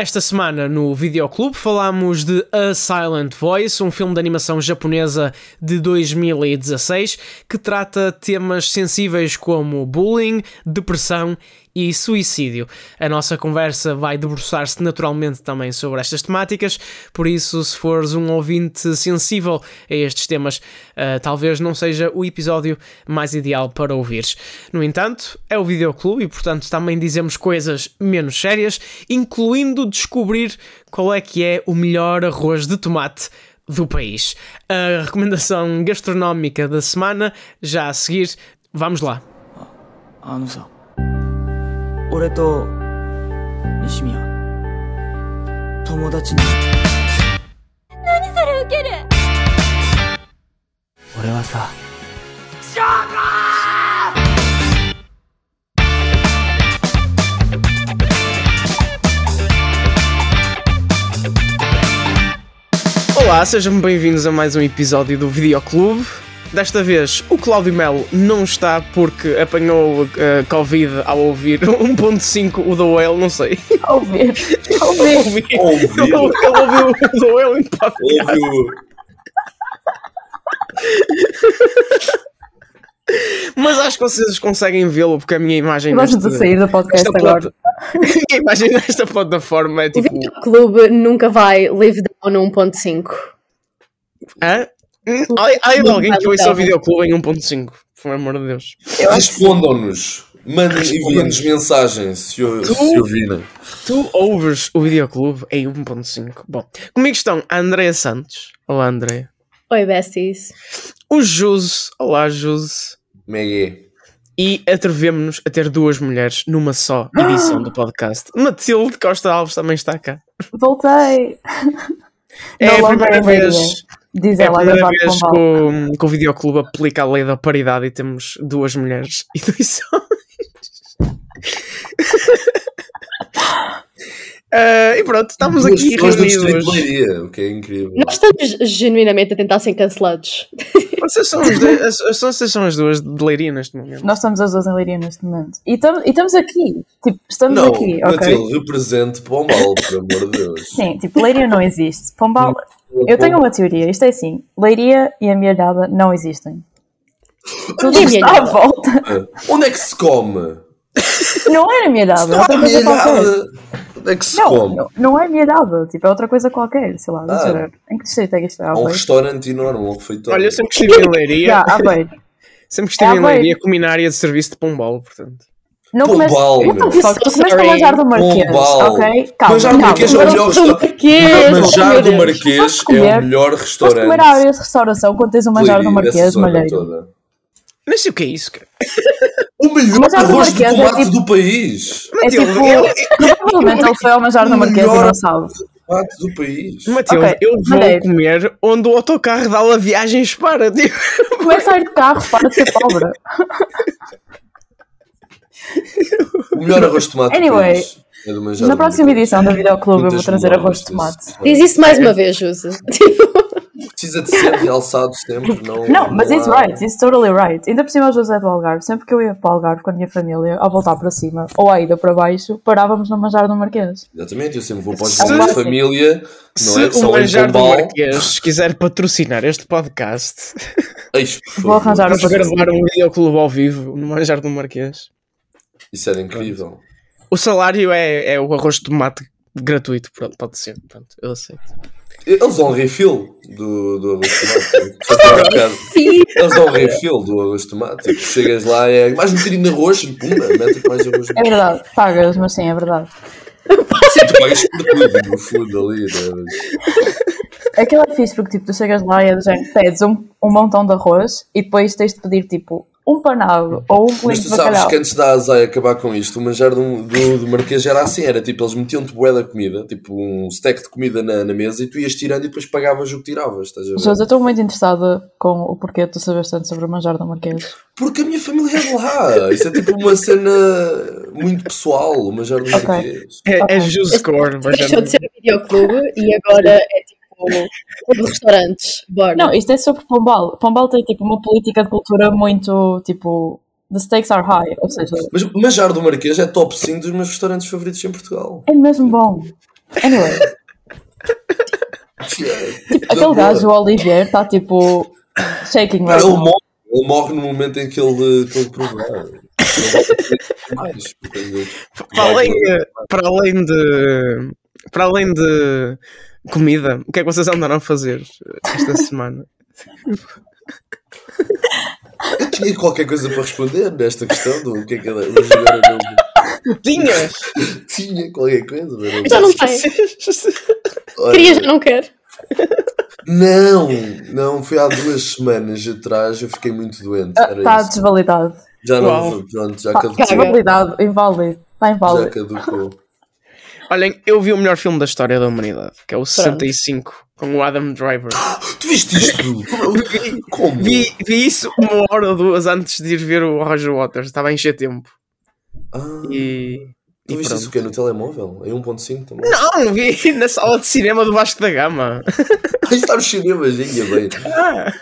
Esta semana no Videoclube falámos de A Silent Voice, um filme de animação japonesa de 2016 que trata temas sensíveis como bullying, depressão e suicídio. A nossa conversa vai debruçar-se naturalmente também sobre estas temáticas, por isso, se fores um ouvinte sensível a estes temas, uh, talvez não seja o episódio mais ideal para ouvires. No entanto, é o Videoclube e, portanto, também dizemos coisas menos sérias, incluindo descobrir qual é que é o melhor arroz de tomate do país. A recomendação gastronómica da semana, já a seguir, vamos lá. Ah, não sei. 俺と西宮友達に何それウケる俺はさショー Olá, sejam bem-vindos a mais um episódio do Videoclube. Desta vez o Cláudio Melo não está porque apanhou uh, Covid ao ouvir 1.5 o The Whale, não sei. Ao ouvir. ouvir. ouvir. Ele ouviu o The Whale em podcast. Ouviu. Mas acho que vocês conseguem vê-lo porque a minha imagem. Nós neste, a sair do podcast agora. a imagem desta plataforma é tipo. O clube nunca vai live down 1.5. Hã? Ai, de alguém que ouça o videoclube em 1.5, por amor de Deus. Respondam-nos. Mandem, enviem-nos mensagens se, tu, se ouvirem. Tu ouves o videoclube em 1.5. Bom, comigo estão a Andrea Santos. Olá, Andrea. Oi, besties. O Juse. Olá, Juse. Megue. E atrevemos-nos a ter duas mulheres numa só edição do podcast. Matilde Costa Alves também está cá. Voltei. É a primeira vez Diz é ela, a primeira vez que o, que o Videoclube aplica a lei da paridade e temos duas mulheres e dois homens. Uh, e pronto, estamos Duas aqui reunidos. o que é incrível. Nós estamos genuinamente a tentar ser cancelados. Vocês são, as, as, vocês são as duas de Leiria neste momento. Nós estamos as duas em Leiria neste momento. E, tam, e estamos aqui. Tipo, estamos não, aqui. Matilde, okay? represente Pombal, por amor de Deus. Sim, tipo, Leiria não existe. Pombal. Eu tenho uma teoria. Isto é assim: Leiria e a Mialhada não existem. Tudo está à volta. Onde é que se come? Não era minha idade. Não é minha idade. Onde é que se não, come? Não, não é minha idade. Tipo, é outra coisa qualquer. Sei lá, ah. ver. Em que distrito é que isto é? Um restaurante enorme, um refeitório. Olha, eu sempre estive em Leiria. Já, sempre estive é em Leiria culinária de serviço de Pombal, portanto. Não começo, só que tu começaste a manjar do Marquês, Pombal. ok? Calma. Manjar do Marquês é o melhor restaurante. Manjar do Marquês é o melhor restaurante. Comer a área de restauração quando tens o manjar do Marquês, malheiro. Nem sei o que é isso, cara. O melhor arroz de tomate é tipo, do país. É tipo, provavelmente ele foi ao manjar da Marquesa e não sabe. Tomate do país. Matilde, okay, eu vou Madeira. comer onde o autocarro dá a viagens para. Tipo. Começa a ir de carro, para de ser pobre. o melhor arroz de tomate anyway, do país. É na próxima edição da Videoclube eu vou trazer arroz de tomate. Diz isso mais uma vez, José. Precisa de ser realçado sempre, não. Não, mas it's right, it's totally right. Ainda por cima, José do Algarve, sempre que eu ia para o Algarve com a minha família, ao voltar para cima ou à ida para baixo, parávamos no manjar do Marquês. Exatamente, eu sempre vou para os da família. Não Se é? o manjar do Marquês quiser patrocinar este podcast, Eixe, vou arranjar para gravar um videoclube ao vivo no manjar do Marquês. Isso era incrível. O salário é, é o arroz de tomate gratuito, pronto, pode ser, pronto, eu aceito. Eles dão refill do, do arroz de tomate. Eles dão refill do arroz. Tipo, chegas lá, é mais um bocadinho de arroz, pumba, mete mais arroz. É verdade, pagas, mas sim, é verdade. Sim, tu pagas por tudo, no fundo ali. Né? Aquilo é fixe porque tipo, tu chegas lá e é do género, pedes um, um montão de arroz e depois tens de pedir tipo um panado ou um Mas tu sabes que antes da Azai acabar com isto, o manjar do, do, do Marquês era assim: era tipo, eles metiam-te bué da comida, tipo um stack de comida na, na, mesa e tu ias tirando e depois pagavas o que tiravas. Estás a ver? eu estou muito interessada com o porquê tu sabes tanto sobre o manjar do Marquês. Porque a minha família é de lá. Isso é tipo uma cena muito pessoal, o manjar do okay. Marquês. É, okay. é just core. Deixou de ser um videoclube e agora é tipo como restaurantes. Bora. Não, isto é sobre Pombal. Pombal tem tipo uma política de cultura muito tipo The stakes are high, ou seja... Mas Manjar do Marquês é top 5 dos meus restaurantes favoritos em Portugal. É mesmo bom. Anyway, Tipo, aquele gajo, o Olivier, está tipo shaking right Ele morre, ele morre no momento em que ele, que ele provar. Para além, para além de. Para além de comida, o que é que vocês andaram a fazer esta semana? Eu tinha qualquer coisa para responder nesta questão do que é que ela mas agora não Tinhas! tinha qualquer coisa. mas não- Já não. Olha, Queria, já não quero. Não, não, foi há duas semanas atrás, eu fiquei muito doente. Era Está isso. desvalidado. Já não, Uau. pronto, já Está caducou. desvalidado, inválido. Está Já inválido. caducou. Olhem, eu vi o melhor filme da história da humanidade, que é o 65, com o Adam Driver. Tu viste isto? Como? Vi, vi isso uma hora ou duas antes de ir ver o Roger Waters, estava a encher tempo. Ah, E. tu e viste pronto. isso o quê? No telemóvel? Em 1.5 também? Não, vi na sala de cinema do Vasco da Gama. Aí está nos cinemas, ainda bem. Ah,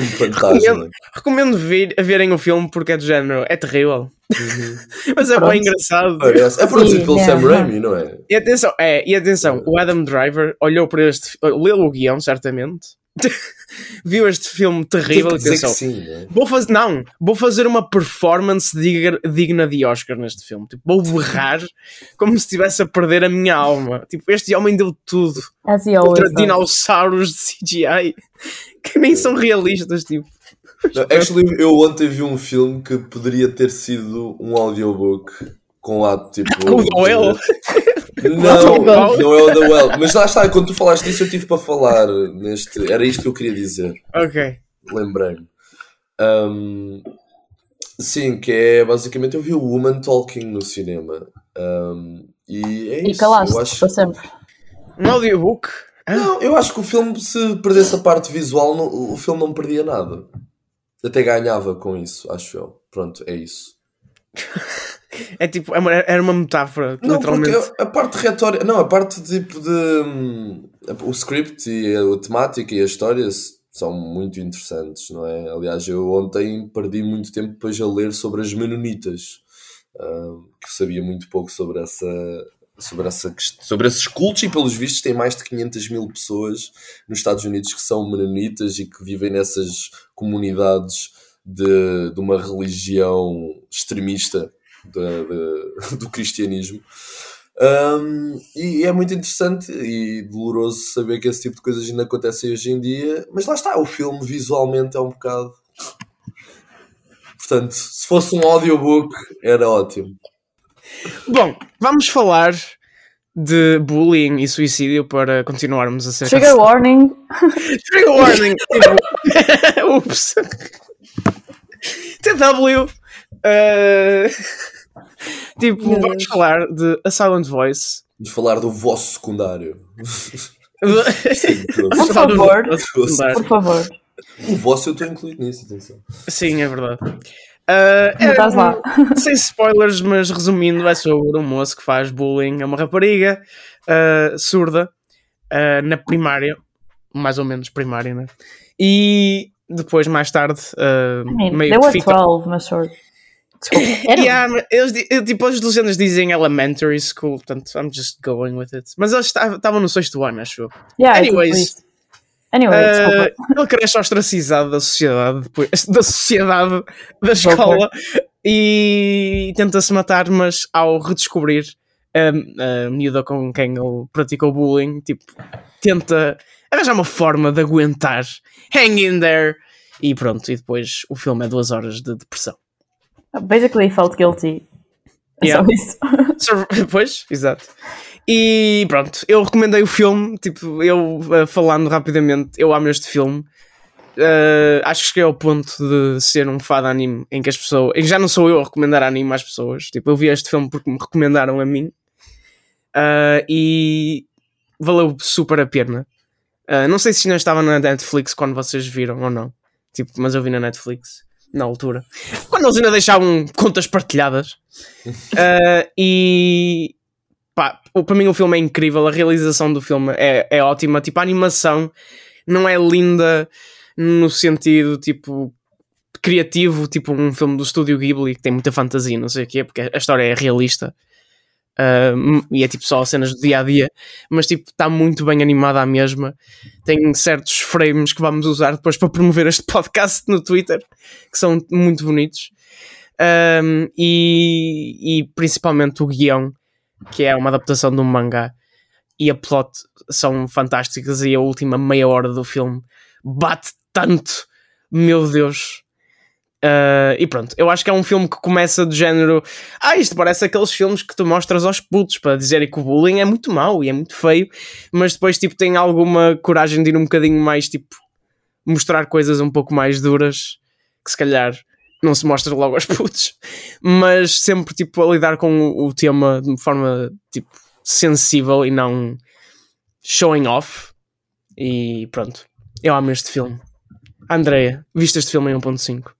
filme fantástico. recomendo, recomendo a verem o filme porque é do género, é terrível. Mas é Pronto. bem engraçado. Parece. É produzido pelo é, Sam. Raimi, não é? E atenção, é, e atenção, o Adam Driver olhou para este, leu o guião, certamente, viu este filme terrível Tipo e dizer que pensou, sim, né? Vou fazer, não, vou fazer uma performance diga- digna de Oscar neste filme. Tipo, vou berrar como se estivesse a perder a minha alma. Tipo, este homem deu tudo As contra does. dinossauros de CGI que nem são realistas. Tipo, Não, Actually, eu ontem vi um filme que poderia ter sido um audiobook com lá, tipo. o Doyle. Não, Well. não é o da Well. Mas lá está, quando tu falaste disso, eu tive para falar neste. Era isto que eu queria dizer. Ok. Lembrei-me. Um, sim, que é basicamente eu vi o Woman Talking no cinema. Um, e é E isso. calaste eu acho, para sempre. Um audiobook. não, eu acho que o filme, se perdesse a parte visual, não- o filme não perdia nada. Até ganhava com isso, acho eu. Pronto, é isso. É tipo, é uma- era uma metáfora, Não, literalmente. porque a parte retórica, não, a parte tipo de hum, o script e a temática e a história são muito interessantes, não é? Aliás, eu ontem perdi muito tempo depois a ler sobre as Menonitas, hum, que sabia muito pouco sobre essa sobre essa sobre esses cultos e pelos vistos tem mais de 500 mil pessoas nos Estados Unidos que são menonitas e que vivem nessas comunidades de, de uma religião extremista da- da- do cristianismo. Um, e é muito interessante e doloroso saber que esse tipo de coisas ainda acontecem hoje em dia, mas lá está, o filme visualmente é um bocado. Portanto, se fosse um audiobook, era ótimo. Bom, vamos falar de bullying e suicídio para continuarmos a ser. Trigger warning. Trigger warning! Ups! TW! uh, tipo, Meu vamos Deus. falar de A Silent Voice. Vamos falar do vosso secundário. Vamos Por falar do- favor. Por favor. o vosso eu estou incluído nisso, atenção. Sim, é verdade. Uh, Não estás lá. Sem spoilers, mas resumindo, é sobre um moço que faz bullying a uma rapariga uh, surda uh, na primária, mais ou menos primária, né? E depois, mais tarde, uh, I mean, meio they que fica. 12, mas sure. Yeah, eles, tipo, as legendas dizem elementary school, portanto, I'm just going with it. Mas eles esta- estavam no sexto ano, acho eu. Yeah, Anyways. Anyway. Uh, ele cresce ostracizado da sociedade, depois, da sociedade, da escola, e tenta-se matar, mas ao redescobrir a, a miúda com quem ele praticou bullying, tipo, tenta arranjar uma forma de aguentar, hang in there, e pronto, e depois o filme é duas horas de depressão. Basically, felt guilty. É Yeah. só isso. Pois, exato. E pronto, eu recomendei o filme, tipo, eu uh, falando rapidamente, eu amo este filme. Uh, acho que cheguei ao ponto de ser um fã de anime em que as pessoas. em que já não sou eu a recomendar anime às pessoas. Tipo, eu vi este filme porque me recomendaram a mim. Uh, e valeu super a pena. Uh, não sei se ainda estava na Netflix quando vocês viram ou não. Tipo, mas eu vi na Netflix na altura. Quando eles ainda deixavam contas partilhadas. Uh, e pá, o- para mim o filme é incrível, a realização do filme é, é ótima. Tipo, a animação não é linda no sentido tipo criativo, tipo um filme do estúdio Ghibli que tem muita fantasia, não sei o quê, porque a história é realista. Uh, e é tipo só cenas do dia a dia, mas tipo está muito bem animada à mesma. Tem certos frames que vamos usar depois para promover este podcast no Twitter que são muito bonitos. Um, e, e principalmente o guião, que é uma adaptação de um mangá, e a plot são fantásticas. E a última meia hora do filme bate tanto, meu Deus. Uh, e pronto, eu acho que é um filme que começa do género. Ah, isto parece aqueles filmes que tu mostras aos putos para dizerem que o bullying é muito mau e é muito feio, mas depois tipo, tem alguma coragem de ir um bocadinho mais tipo mostrar coisas um pouco mais duras que se calhar não se mostra logo aos putos, mas sempre tipo a lidar com o, tema de forma tipo sensível e não showing off. E pronto, eu amo este filme. Andreia, viste este filme em 1.5?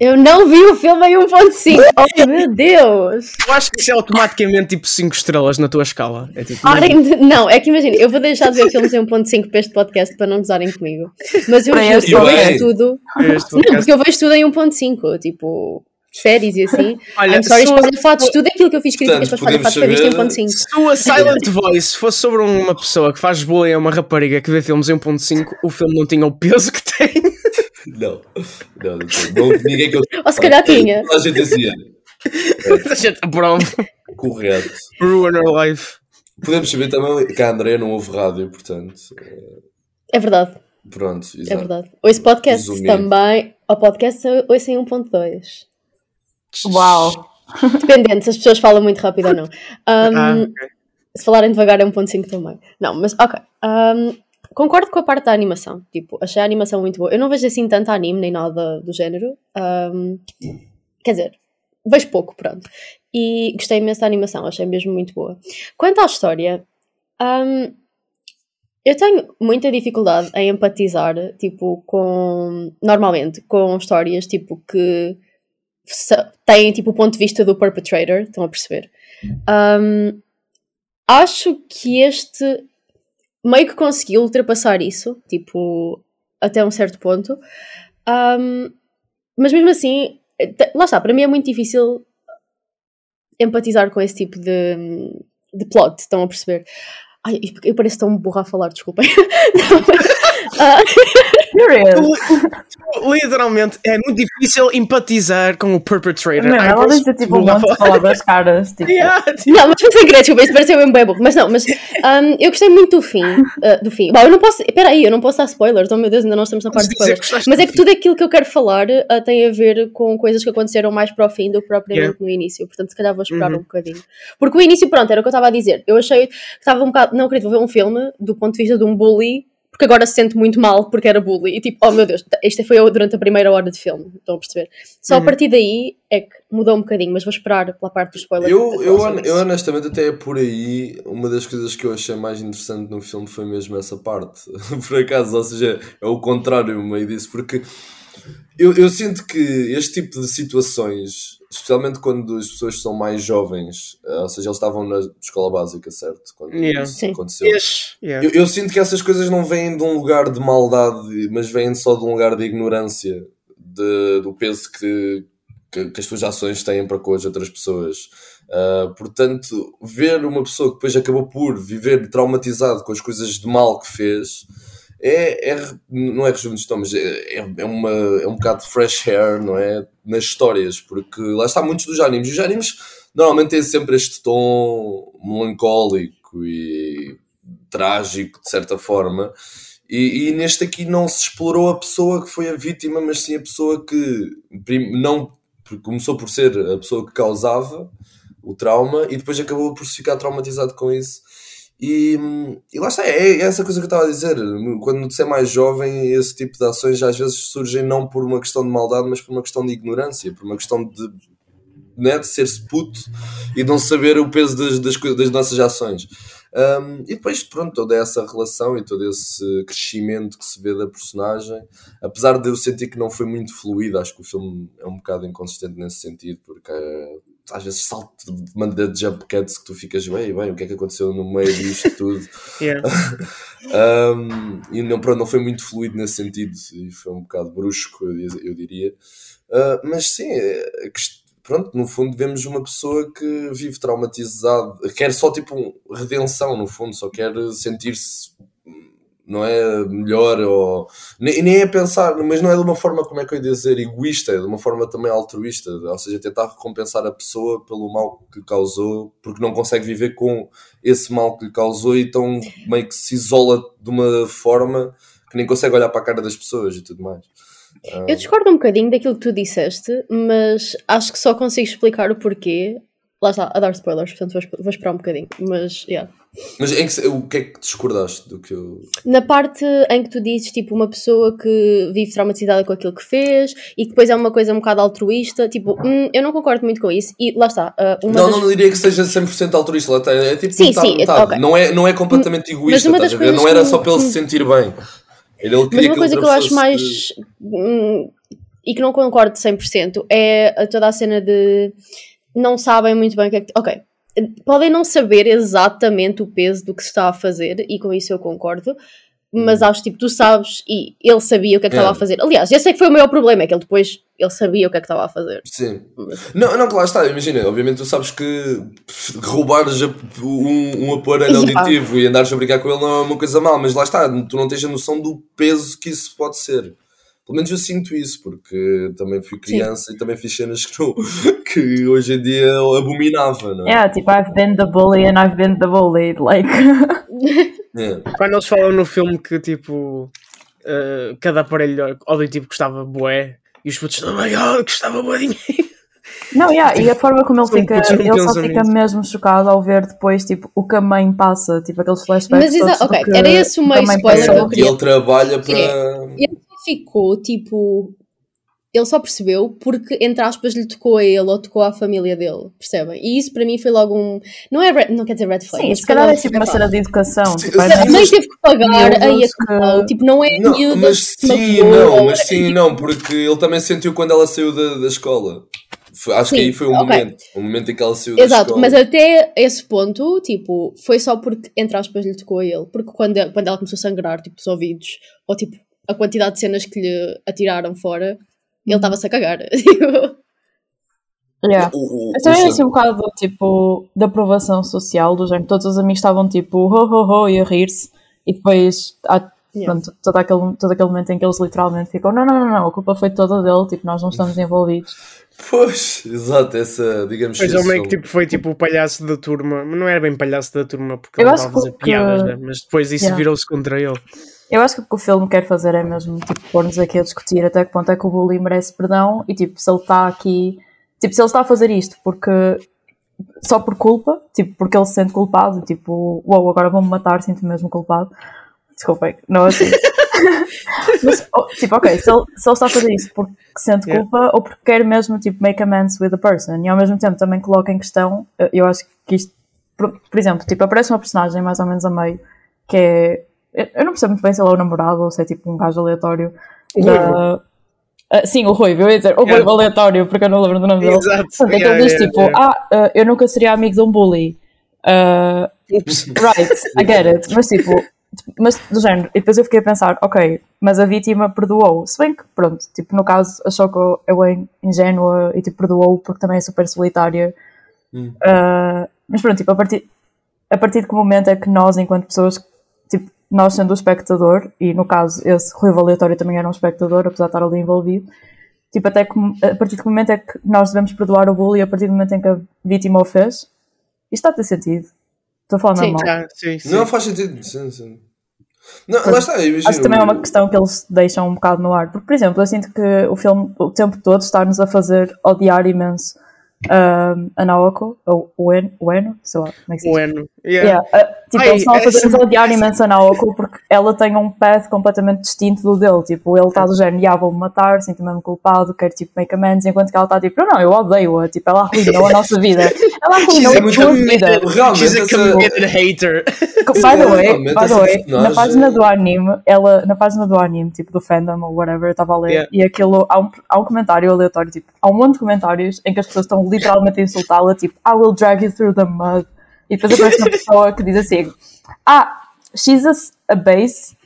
Eu não vi o filme em 1.5. Oh meu Deus! Eu acho que isso é automaticamente tipo 5 estrelas na tua escala. É tipo, Parem de... Não, é que imagina, eu vou deixar de ver filmes em 1.5 para este podcast para não gozarem comigo. Mas eu, eu podcast. vejo tudo. Não, porque eu vejo tudo em 1.5, tipo, séries e assim. Olha, I'm sorry, falar de tudo aquilo que eu fiz críticas para para visto em saber- 1.5. Se o A Silent Voice fosse sobre uma pessoa que faz bullying a uma rapariga que vê filmes em 1.5, o filme não tinha o peso que tem. Não, não, não, não ninguém que eu Ou se calhar tinha. A gente dizia. A gente aprova. Correto. Ruin her life. Podemos saber também que a André não ouve rádio, portanto. É verdade, Pronto, é exato. verdade. Ouço podcast Resumindo. também. O podcast ouço em 1.2. Uau! Dependendo se as pessoas falam muito rápido ou não. Um, Ah, ok. Se falarem devagar é 1.5 também. Não, mas ok. Um, concordo com a parte da animação. Tipo, achei a animação muito boa. Eu não vejo assim tanto anime nem nada do género. Um, quer dizer, vejo pouco, pronto. E gostei imenso da animação, achei mesmo muito boa. Quanto à história, um, eu tenho muita dificuldade em empatizar, tipo, com. Normalmente, com histórias, tipo, que têm, tipo, o ponto de vista do perpetrator, estão a perceber? Um, acho que este meio que conseguiu ultrapassar isso, tipo, até um certo ponto. Um, mas mesmo assim, lá está, para mim é muito difícil empatizar com esse tipo de, de plot, estão a perceber? Ai, eu pareço tão burra a falar, desculpem. Não, mas, Serious? Literalmente, é muito difícil empatizar com o perpetrator. Não, ela disse tipo um monte de palavras caras. Tipo, Yeah, tipo, Não, mas foi sem querer, desculpa, isto pareceu mesmo bem burro. Mas não, mas um, eu gostei muito do fim. uh, do fim. Bom, eu não posso. Espera aí, eu não posso dar spoilers. Oh meu Deus, ainda não estamos na parte de spoilers. Mas é que tudo aquilo que eu quero falar uh, tem a ver com coisas que aconteceram mais para o fim do que propriamente Yeah. no início. Portanto, se calhar vou esperar Uhum. um bocadinho. Porque o início, pronto, era o que eu estava a dizer. Eu achei que estava um bocado. Não acredito, vou ver um filme do ponto de vista de um bully. Porque agora se sente muito mal porque era bully. E tipo, oh meu Deus, isto foi eu durante a primeira hora de filme. Estão a perceber? Só a Uhum. partir daí é que mudou um bocadinho. Mas vou esperar pela parte do spoiler. Eu, eu, eu honestamente até é por aí uma das coisas que eu achei mais interessante no filme foi mesmo essa parte. por acaso, ou seja, é o contrário meio disso, porque eu, eu sinto que este tipo de situações, especialmente quando as pessoas são mais jovens, eh, ou seja, eles estavam na escola básica, certo? Quando Yeah. isso Sim. aconteceu. Yes, yeah. Eu, eu sinto que essas coisas não vêm de um lugar de maldade, mas vêm só de um lugar de ignorância, de- do peso que, que, que as suas ações têm para com as outras pessoas. Ah, portanto, ver uma pessoa que depois acabou por viver traumatizado com as coisas de mal que fez. É, é, não é rejuvenescão, mas é, é, é, uma, é um bocado de fresh hair, não é? Nas histórias, porque lá está muitos dos animes. Os animes normalmente têm sempre este tom melancólico e trágico, de certa forma. E, e neste aqui não se explorou a pessoa que foi a vítima, mas sim a pessoa que não começou por ser a pessoa que causava o trauma e depois acabou por se ficar traumatizado com isso. E, e lá está, é, é essa coisa que eu estava a dizer. Quando você é mais jovem, esse tipo de ações às vezes surgem não por uma questão de maldade, mas por uma questão de ignorância, por uma questão de, né, de ser-se puto e não saber o peso das, das, das nossas ações. Um, e depois, pronto, toda essa relação e todo esse crescimento que se vê da personagem, apesar de eu sentir que não foi muito fluido, acho que o filme é um bocado inconsistente nesse sentido, porque eh, às vezes salto de maneira de jump cuts que tu ficas, bem, bem, o que é que aconteceu no meio disto tudo? Um, e não, pronto, não foi muito fluido nesse sentido e foi um bocado brusco, eu, diria. Uh, mas sim, é, est- pronto, no fundo vemos uma pessoa que vive traumatizada, quer só tipo redenção, no fundo, só quer sentir-se não é melhor ou nem, nem é pensar, mas não é de uma forma como é que eu ia dizer egoísta, é de uma forma também altruísta, ou seja, tentar recompensar a pessoa pelo mal que lhe causou, porque não consegue viver com esse mal que lhe causou e então meio que se isola de uma forma que nem consegue olhar para a cara das pessoas e tudo mais. Eu discordo um bocadinho daquilo que tu disseste, mas acho que só consigo explicar o porquê. Lá está, a dar spoilers, portanto vou, vou esperar um bocadinho. Mas, yeah. Mas em que, o que é que discordaste do que eu. Na parte em que tu dizes, tipo, uma pessoa que vive traumatizada com aquilo que fez e que depois é uma coisa um bocado altruísta, tipo, hum, eu não concordo muito com isso. E lá está. Uh, não, das... não diria que seja 100% altruísta, lá está, é tipo sim, metade, sim, metade. Okay. Não, é, não é completamente egoísta, mas das não era que... só para ele se sentir bem. Ele, ele mas uma coisa que eu acho mais. Hum, e que não concordo 100% é toda a cena de não sabem muito bem o que é que. Ok, podem não saber exatamente o peso do que se está a fazer, e com isso eu concordo, mas acho tipo, tu sabes e ele sabia o que é que estava É. a fazer. Aliás, esse é que foi o maior problema, é que ele depois ele sabia o que é que estava a fazer. Sim. Não, não, claro está, imagina, obviamente tu sabes que roubares um, um aparelho auditivo e andares a brincar com ele não é uma coisa mal, mas lá está, tu não tens a noção do peso que isso pode ser. Pelo menos eu sinto isso, porque também fui criança e também fiz cenas que, não, que hoje em dia eu abominava, não é? Yeah, tipo, I've been the bully and I've been the bullied. Like, É. Quando eles falam no filme que tipo uh, cada aparelho auditivo custava bué e os putos, oh my god, custava bué dinheiro. não, yeah, e a forma como ele fica, ele só fica nisso. mesmo chocado ao ver depois, tipo, o que a mãe passa, tipo, aqueles flashbacks. Mas exa- todos do ok, que- era esse o meio spoiler que eu E queria- ele trabalha para. Ele ficou tipo. Ele só percebeu porque, entre aspas, lhe tocou a ele ou tocou à família dele, percebem? E isso para mim foi logo um. Não, é red- não quer dizer red flag. Sim, mas se calhar é tipo uma cena de educação. Sim, Tipo, é A mesmo- mãe teve que pagar, aí a que- tipo, não é Não, miúda mas que se sim, não, mas sim, e não, porque ele também sentiu quando ela saiu da, da escola. Foi- acho que Sim, aí foi um ok. momento, o momento em que ela saiu da Exato, escola. mas até esse ponto, tipo, foi só porque, entre aspas, lhe tocou a ele. Porque quando, quando ela começou a sangrar, tipo, dos ouvidos, ou tipo, a quantidade de cenas que lhe atiraram fora, ele estava-se a cagar. Yeah. O- o- Eu também é assim um bocado do tipo de aprovação social, do género. Todos os amigos estavam tipo ho ho ho e a rir-se, e depois há Yeah. pronto, todo, aquele, todo aquele momento em que eles literalmente ficam: não, não, não, não, a culpa foi toda dele, tipo, nós não estamos envolvidos. Pois, exato, essa, digamos Pois ele meio que tipo, foi tipo o palhaço da turma, mas não era bem palhaço da turma porque Eu ele acho estava a fazer que- piadas, né? mas depois isso Yeah. virou-se contra ele. Eu acho que o que o filme quer fazer é mesmo tipo, pôr-nos aqui a discutir até que ponto é que o bully merece perdão e tipo, se ele está aqui, tipo, se ele está a fazer isto porque só por culpa, tipo, porque ele se sente culpado, tipo, uau, agora vão-me matar, sinto-me mesmo culpado. Desculpem, não é assim. Mas, oh, tipo, ok, se ele, se ele está a fazer isso porque sente Yeah. culpa ou porque quer mesmo, tipo, make amends with the person e ao mesmo tempo também coloca em questão, eh, eu acho que isto, por, por exemplo, tipo, aparece uma personagem mais ou menos a meio que é, eu não percebo muito bem se ele é o namorado ou se é tipo um gajo aleatório. Da- Ah, sim, o Ruivo, eu ia dizer o Yeah. Ruivo aleatório porque eu não lembro do nome dele. Exato. Portanto, que Yeah, ele diz yeah, tipo, yeah. ah, ah, eu nunca seria amigo de um bully. Ups. right, I get it. Mas tipo, mas do género, e depois eu fiquei a pensar, ok, mas a vítima perdoou. Se bem que, pronto, tipo, no caso achou que eu- é ingênua e tipo, perdoou porque também é super solitária. Hum. Mas pronto, tipo, a partir, a partir de que momento é que nós, enquanto pessoas, tipo, nós sendo o espectador, e no caso esse ruivo aleatório também era um espectador, apesar de estar ali envolvido, tipo, até que, a partir que momento é que nós devemos perdoar o bully a partir do momento em que a vítima o fez? Isto está a ter sentido. Estou a falar Sim, normal. Ah, sim, sim. Não faz sentido, sim, sim. Não, Pois, lá está, imagina. Acho que também é uma questão que eles deixam um bocado no ar. Porque, por exemplo, eu sinto que o filme o tempo todo está-nos a fazer odiar imenso um, a Naoko, ou o En- o Eno, sei lá, como é que se diz? Bueno. Yeah. Yeah, uh, tipo, Ai, eles estão a fazer-nos essa- odiar imenso a Naoko porque ela tem um path completamente distinto do dele. Tipo, ele está do género, já vou-me matar, sinto-me culpado, quero tipo make amends, enquanto que ela está tipo, não, não, eu odeio-a, tipo, ela arruinou a nossa vida. Ela arruinou é a tua vida. Realmente, She's a essa- committed hater. By the way, by the way na página do anime, ela, na página do anime, tipo do fandom ou whatever, eu estava a ler, Yeah. e aquilo, há um, há um comentário aleatório, tipo, há um monte de comentários em que as pessoas estão literalmente a insultá-la, tipo, I will drag you through the mud. E depois aparece uma pessoa que diz assim, ah, she's a, a base,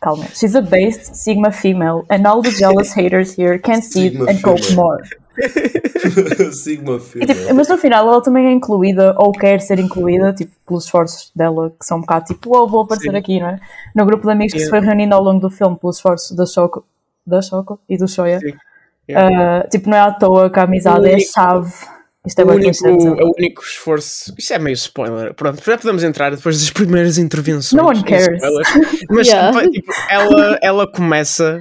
calma, she's a base Sigma female, and all the jealous haters here can see Sigma and cope female. more. Sigma E, Filho. tipo, mas no final ela também é incluída, ou quer ser incluída, tipo, pelos esforços dela, que são um bocado tipo, oh, vou aparecer Sim. aqui, não é? No grupo de amigos que se Yeah. foi reunindo ao longo do filme pelos esforços da Choco, da Choco e do Shoya. Sim. Ah, tipo, não é à toa que a amizade é a chave. Isto é o único, clichê, o único esforço. Isso é meio spoiler. Pronto, já podemos entrar depois das primeiras intervenções. No one em cares. spoilers. Mas Yeah. tipo, ela, ela começa.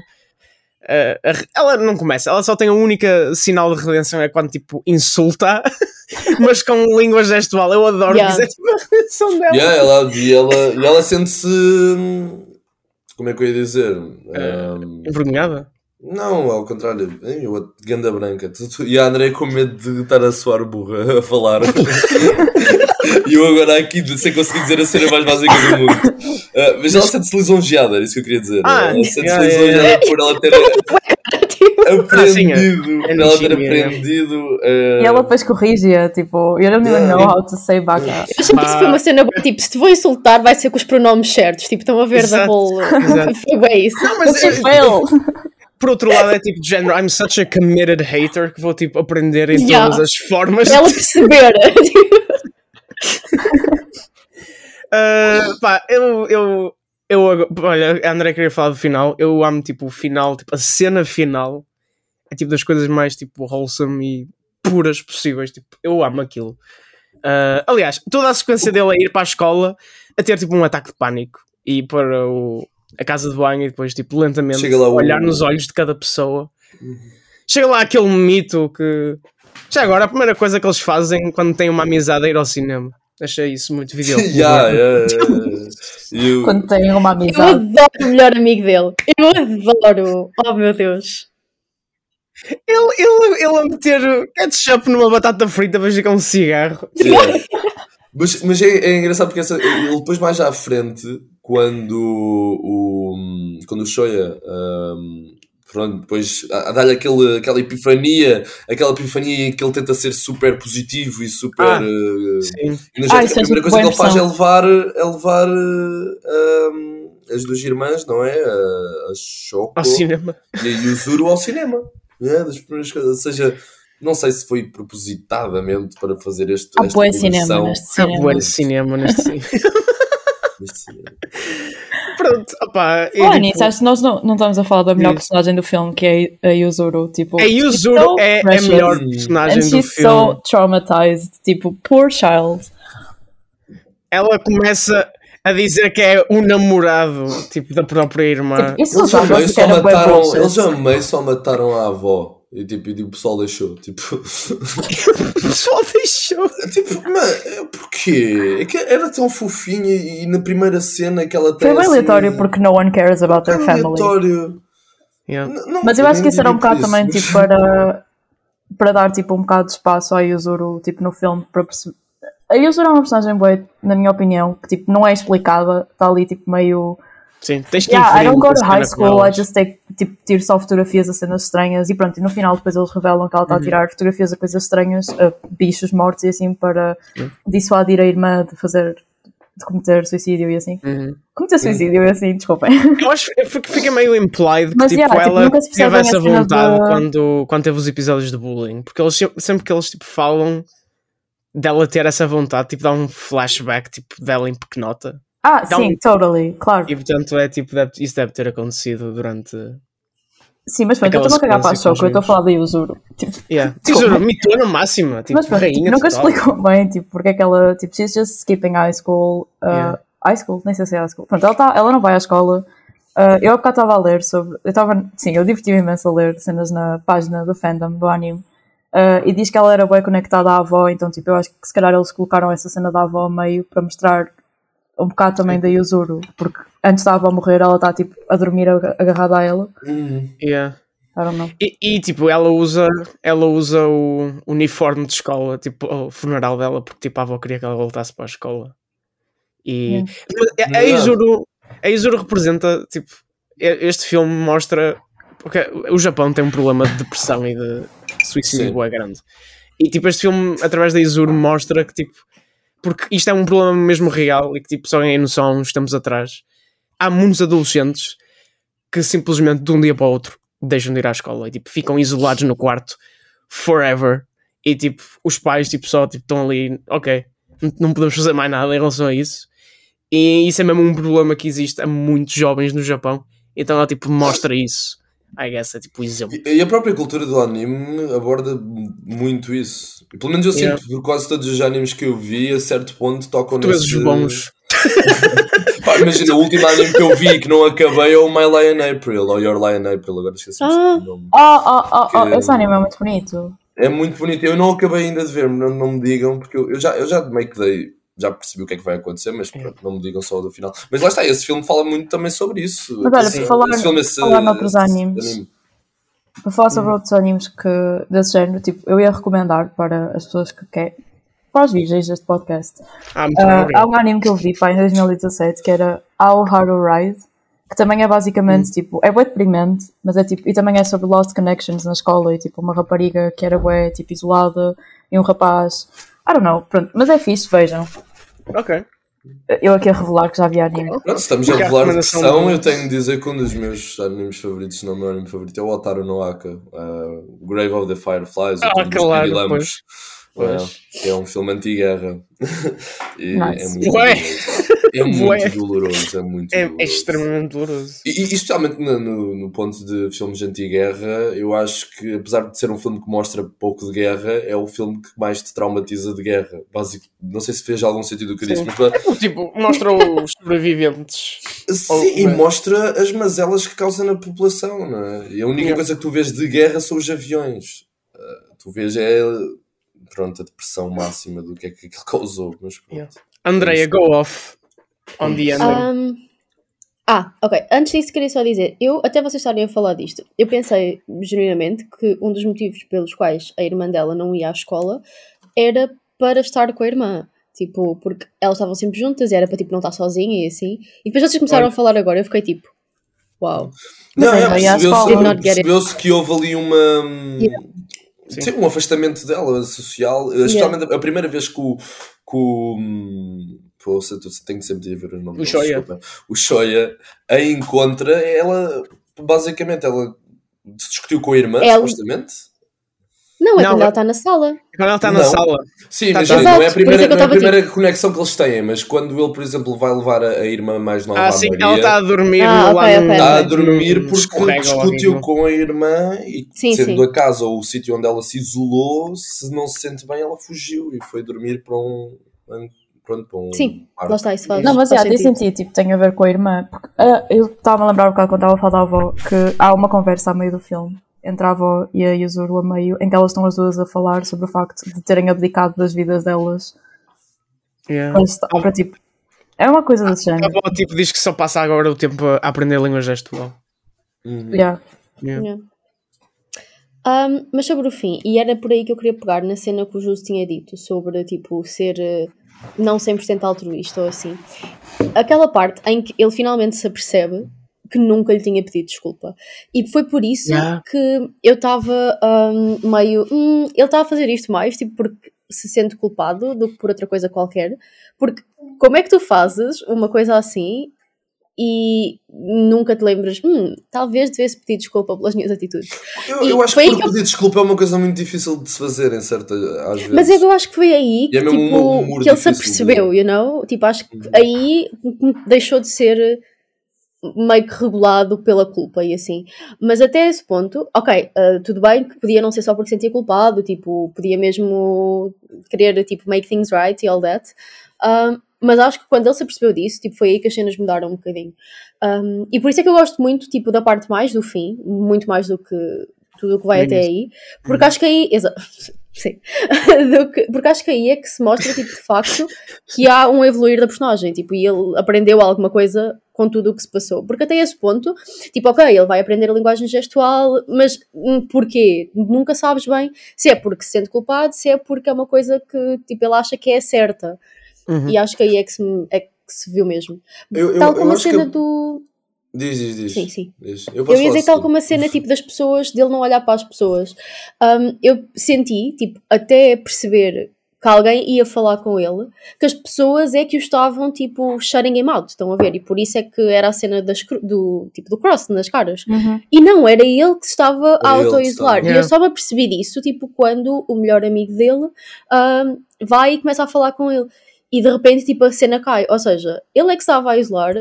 uh, a ela não começa, ela só tem a única sinal de redenção é quando tipo insulta, mas com língua gestual. Eu adoro Yeah. é tipo a redenção dela. Yeah, ela, e ela, e ela sente-se. hum, Como é que eu ia dizer? Um, Envergonhada? Não, ao contrário. Ei, Eu, ganda branca. Tu- tu- E a André com medo de estar a soar burra a falar. e eu agora aqui sem conseguir dizer a cena mais básica do mundo. Ah, mas ela sente-se lisonjeada, era isso que eu queria dizer. Ah, ela sente-se yeah, lisonjeada yeah, por ela ter Tipo, aprendido. é por ela ter yeah. aprendido. ah, E ela depois corrige-a, tipo, you don't even Yeah. know how to say baka. eu achei que isso foi uma cena boa, tipo, se te vou insultar, vai ser com os pronomes certos. Tipo, estão a ver da whole. exato. Foi bem isso. Não, mas é. Por outro lado é tipo de género, I'm such a committed hater que vou tipo aprender em Yeah. todas as formas. Ela perceber. Uh, pá, eu, eu, eu, olha, a André queria falar do final. Eu amo, tipo, o final, tipo, a cena final é tipo das coisas mais, tipo, wholesome e puras possíveis. Tipo, eu amo aquilo. Uh, aliás, toda a sequência dele a ir para a escola a ter, tipo, um ataque de pânico e para o, a casa de banho e depois, tipo, lentamente olhar nos olhos de cada pessoa. Chega lá aquele mito que. Já agora, a primeira coisa que eles fazem quando têm uma amizade é ir ao cinema. Achei isso muito vídeo. yeah, yeah, yeah. E eu- Quando têm uma Eu amizade. adoro o melhor amigo dele. Eu adoro. Oh meu Deus. Ele, ele, ele a meter ketchup numa batata frita para ficar um cigarro. Yeah. Mas, mas é, é engraçado porque essa, ele depois mais à frente, quando o, quando o Shoya um, pronto, depois a, a dar-lhe aquele, aquela epifania, aquela epifania em que ele tenta ser super positivo e super Ah, uh, Sim. energético, Ah, a é primeira coisa que boa ele faz é levar, é levar uh, um, as duas irmãs, não é? A, a Shoko Ao cinema. e a Yuzuru ao cinema. É, das primeiras coisas. Ou seja, não sei se foi propositadamente para fazer este, esta bué cinema neste cinema. de cinema neste cinema. Cinema. Pronto, opá. e, Olha, tipo, nisso, acho que nós não, não estamos a falar da melhor Diz. personagem do filme, que é a Yuzuru. Tipo, a Yuzuru so é a melhor And personagem And do she's filme. so traumatized. Tipo, poor child. Ela começa a dizer que é o namorado tipo, da própria irmã. Tipo, isso Eles já meio só mataram, eles já meio só mataram a avó. E tipo, e, o pessoal deixou. Tipo, O pessoal deixou. tipo mas é, porquê? É que era tão fofinha e na primeira cena que ela tem. Foi bem assim, aleatório porque no one cares about their é family. aleatório. Yeah. Não, Mas eu acho que isso era um bocado também tipo para, para dar tipo um bocado de espaço à Yuzuru tipo, no filme para perceber. A Yuzuru é uma personagem boa, na minha opinião, que tipo, não é explicada, está ali tipo meio. Sim, tens que Yeah, I don't go to high school, I just take, tipo, tiro só fotografias a cenas estranhas e pronto, e no final depois eles revelam que ela Uhum. está a tirar fotografias a coisas estranhas, a bichos mortos e assim, para dissuadir a irmã de fazer, de cometer suicídio e assim. Uhum. Cometer suicídio e assim, desculpem. Eu acho que fica- meio implied que Mas, tipo, yeah, tipo, ela percebe teve essa vontade de- quando, quando teve os episódios de bullying. Porque eles, sempre- sempre que eles tipo, falam dela ter essa vontade, tipo, dá um flashback tipo, dela em pequenota. Ah, Dá sim, um- totally, claro. E portanto é tipo, deve- isso deve ter acontecido durante. Sim, mas pronto, eu estou a cagar para a Shoko, eu estou a falar da Yuzuru. Tipo, Yeah. Tesouro, mitona máxima, tipo, mas pronto, rainha nunca total. explicou bem, tipo, porque é que ela, tipo, she's just skipping high school. Uh, Yeah. High school? Nem sei se é high school. Pronto, ela, tá, ela não vai à escola. Uh, eu há bocado estava a ler sobre. Eu estava. Sim, eu diverti-me imenso a ler cenas na página do fandom, do anime. Uh, e diz que ela era bem conectada à avó, então, tipo, eu acho que se calhar eles colocaram essa cena da avó meio para mostrar um bocado também da Yuzuru, porque antes da avó morrer, ela está, tipo, a dormir ag- agarrada a ela. Hum, Yeah. I don't know. E, e, tipo, ela usa, ela usa o uniforme de escola, tipo, o funeral dela, porque tipo, a avó queria que ela voltasse para a escola. E Yeah. A, a Izuru, a Izuru representa, tipo, este filme mostra porque o Japão tem um problema de depressão e de suicídio bué grande. E tipo, este filme, através da Izuru, mostra que tipo, porque isto é um problema mesmo real e que tipo, só ganhei noção tempos atrás. Há muitos adolescentes que simplesmente de um dia para o outro deixam de ir à escola e tipo, ficam isolados no quarto forever. E tipo, os pais tipo, só tipo, estão ali, ok, não podemos fazer mais nada em relação a isso. E isso é mesmo um problema que existe a muitos jovens no Japão. Então ela tipo mostra isso. I guess é tipo o exemplo. E e a própria cultura do anime aborda muito isso. Pelo menos eu sinto, Yeah. por quase todos os animes que eu vi, a certo ponto tocam Tu nesse... os bons. Pá, imagina, o último anime que eu vi que não acabei é o My Lion April, ou Your Lion April, agora esqueci Ah. o nome. Oh, oh, oh, oh, Que- esse anime é muito bonito. É muito bonito. Eu não acabei ainda de ver, não, não me digam, porque eu, eu já, eu já meio que dei, já percebi o que é que vai acontecer, mas pronto, não me digam só do final. Mas lá está, esse filme fala muito também sobre isso. Mas olha, por falar- esse filme, esse- falar noutros esse animes. anime. Para falar sobre outros animes que, desse género, tipo, eu ia recomendar para as pessoas que querem, para os VJs deste podcast. Ah, obrigado. há um anime que eu vi pá, em 2017 que era How Haru Ride, que também é basicamente tipo, é bem deprimente, mas é tipo, e também é sobre Lost Connections na escola e tipo, uma rapariga que era bué, tipo, isolada e um rapaz, I don't know, pronto, mas é fixe, vejam. Ok. Eu aqui a revelar que já vi anime. Pronto, se estamos a revelar de recomendação pressão, do- eu tenho de dizer que um dos meus animes favoritos, se não o meu anime favorito, é o Otaru no Aka, ah, Grave of the Fireflies, Ah, o claro, pois. É, Pois. que é um filme anti-guerra. E Nice. é muito Bué. É muito doloroso, é muito É, é doloroso. extremamente doloroso. E, e especialmente no, no, no ponto de filmes de anti-guerra, eu acho que, apesar de ser um filme que mostra pouco de guerra, é o filme que mais te traumatiza de guerra. Básico, não sei se fez algum sentido o que eu disse, mas Tipo, mostra os sobreviventes. Sim, e Bem. mostra as mazelas que causa na população, não é? E a única Yeah. coisa que tu vês de guerra são os aviões. Uh, tu vês é, pronto, a depressão máxima do que é que aquilo causou. Mas pronto. Yeah. Andrea, go off on the ending. Um, ah, ok. Antes disso, queria só dizer: eu, até vocês estarem a falar disto, eu pensei genuinamente que um dos motivos pelos quais a irmã dela não ia à escola era para estar com a irmã. Tipo, porque elas estavam sempre juntas e era para tipo, não estar sozinha e assim. E depois vocês começaram Olha. a falar agora, eu fiquei tipo, uau. Não, é, percebeu-se que houve ali uma. Yeah. Sim, um afastamento dela social, especialmente a primeira vez que o. Que o Poxa, tu- tenho sempre de ver os nomes. O deles, Shoya. O Shoya a encontra, ela basicamente ela discutiu com a irmã, Ela- supostamente. Não, é Não, quando é- ela está na sala. Quando ela está na Não. sala. Sim, Tá, imagina, tá. não é a primeira, é não é a tava primeira conexão que eles têm, mas quando ele, por exemplo, vai levar a, a irmã mais nova Ah, sim, Maria, ela está a dormir Ah, no. ok. está a no- dormir porque discutiu com a irmã e Sim, sendo sim. a casa ou o sítio onde ela se isolou, se não se sente bem, ela fugiu e foi dormir para um. Pronto, para um Sim, lá está, isso faz. Não, mas já, tem sentido. sentido, tipo, tem a ver com a irmã. Porque, ah, eu estava a lembrar um bocado quando estava a falar da avó que há uma conversa a meio do filme entre a avó e a Yuzuru a meio, em que elas estão as duas a falar sobre o facto de terem abdicado das vidas delas Yeah. para, estar- para, tipo. É uma coisa desse A género. avó tipo, diz que só passa agora o tempo a aprender a língua gestual. Uhum. Yeah. Yeah. Yeah. Um, mas sobre o fim, e era por aí que eu queria pegar na cena que o Justo tinha dito sobre tipo ser eh, não 100% altruísta ou assim. Aquela parte em que ele finalmente se apercebe que nunca lhe tinha pedido desculpa. E foi por isso Yeah. que eu estava um, meio. "Hum, ele está a fazer isto mais tipo porque se sente culpado do que por outra coisa qualquer. Porque como é que tu fazes uma coisa assim e nunca te lembras, hum, talvez devesse pedir desculpa pelas minhas atitudes. Eu, eu acho que que eu- pedir desculpa é uma coisa muito difícil de se fazer em certa às vezes. Mas eu acho que foi aí E que, é tipo, um que ele se difícil de- apercebeu, you know? Tipo, acho que Uhum. aí deixou de ser meio que regulado pela culpa e assim. Mas até esse ponto, ok, uh, tudo bem que podia não ser só porque sentia culpado, tipo, podia mesmo querer, tipo, make things right e all that. Um, mas acho que quando ele se apercebeu disso, tipo, foi aí que as cenas mudaram um bocadinho. Um, e por isso é que eu gosto muito, tipo, da parte mais do fim, muito mais do que tudo o que vai até aí, porque acho que aí, exa sim, Do que- porque acho que aí é que se mostra, tipo, de facto, que há um evoluir da personagem, tipo, e ele aprendeu alguma coisa com tudo o que se passou, porque até esse ponto, tipo, ok, ele vai aprender a linguagem gestual, mas hum, porquê? Nunca sabes bem se é porque se sente culpado, se é porque é uma coisa que, tipo, ele acha que é certa, Uhum. e acho que aí é que se, é que se viu mesmo. Eu- eu- tal eu como a acho que cena eu- do... Diz, diz, diz. Sim, sim. Diz. Eu posso ia dizer tal como a cena tipo das pessoas, dele não olhar para as pessoas. Um, eu senti, tipo, até perceber que alguém ia falar com ele, que as pessoas é que o estavam tipo shutting him out, estão a ver? E por isso é que era a cena das, do, tipo, do cross nas caras. Uhum. E não, era ele que se estava a auto-isolar. E eu só me apercebi disso, tipo, quando o melhor amigo dele ahm, vai e começa a falar com ele. E de repente, tipo, a cena cai. Ou seja, ele é que estava a isolar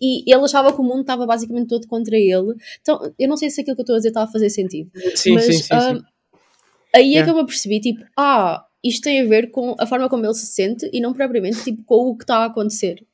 e ele achava que o mundo estava basicamente todo contra ele. Então, eu não sei se aquilo que eu estou a dizer está a fazer sentido. Sim, mas sim, sim. sim. aí é Yeah. que eu me apercebi, tipo, ah, isto tem a ver com a forma como ele se sente e não propriamente, tipo, com o que está a acontecer.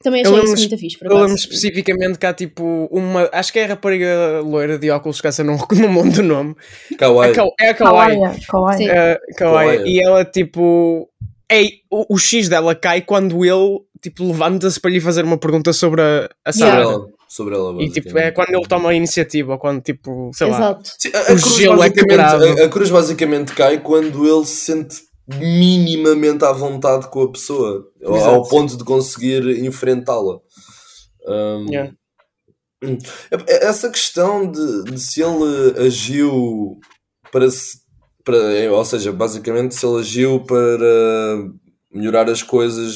Também achei isso muito fixe, por Eu lembro acaso. especificamente que há tipo uma. Acho que é a rapariga loira de óculos, esquece, não não me lembro do nome. Kawaii. A Ka- É a Kawaii. Kawaii. Kawaii. Sim. É, Kawaii. Kawaii. E ela tipo. Ei, o, o X dela cai quando ele tipo levanta-se para lhe fazer uma pergunta sobre a, a Sobre Sarah. Yeah. ela. Sobre ela, E tipo, é quando ele toma a iniciativa, ou quando tipo, sei lá. Exato. Sim, a, a O cruz é a, a cruz basicamente cai quando ele se sente minimamente à vontade com a pessoa, ao- ao Exato. ponto de conseguir enfrentá-la. Um, Yeah. é- Essa questão de, de se ele agiu para, se- para. Ou seja, basicamente, se ele agiu para melhorar as coisas,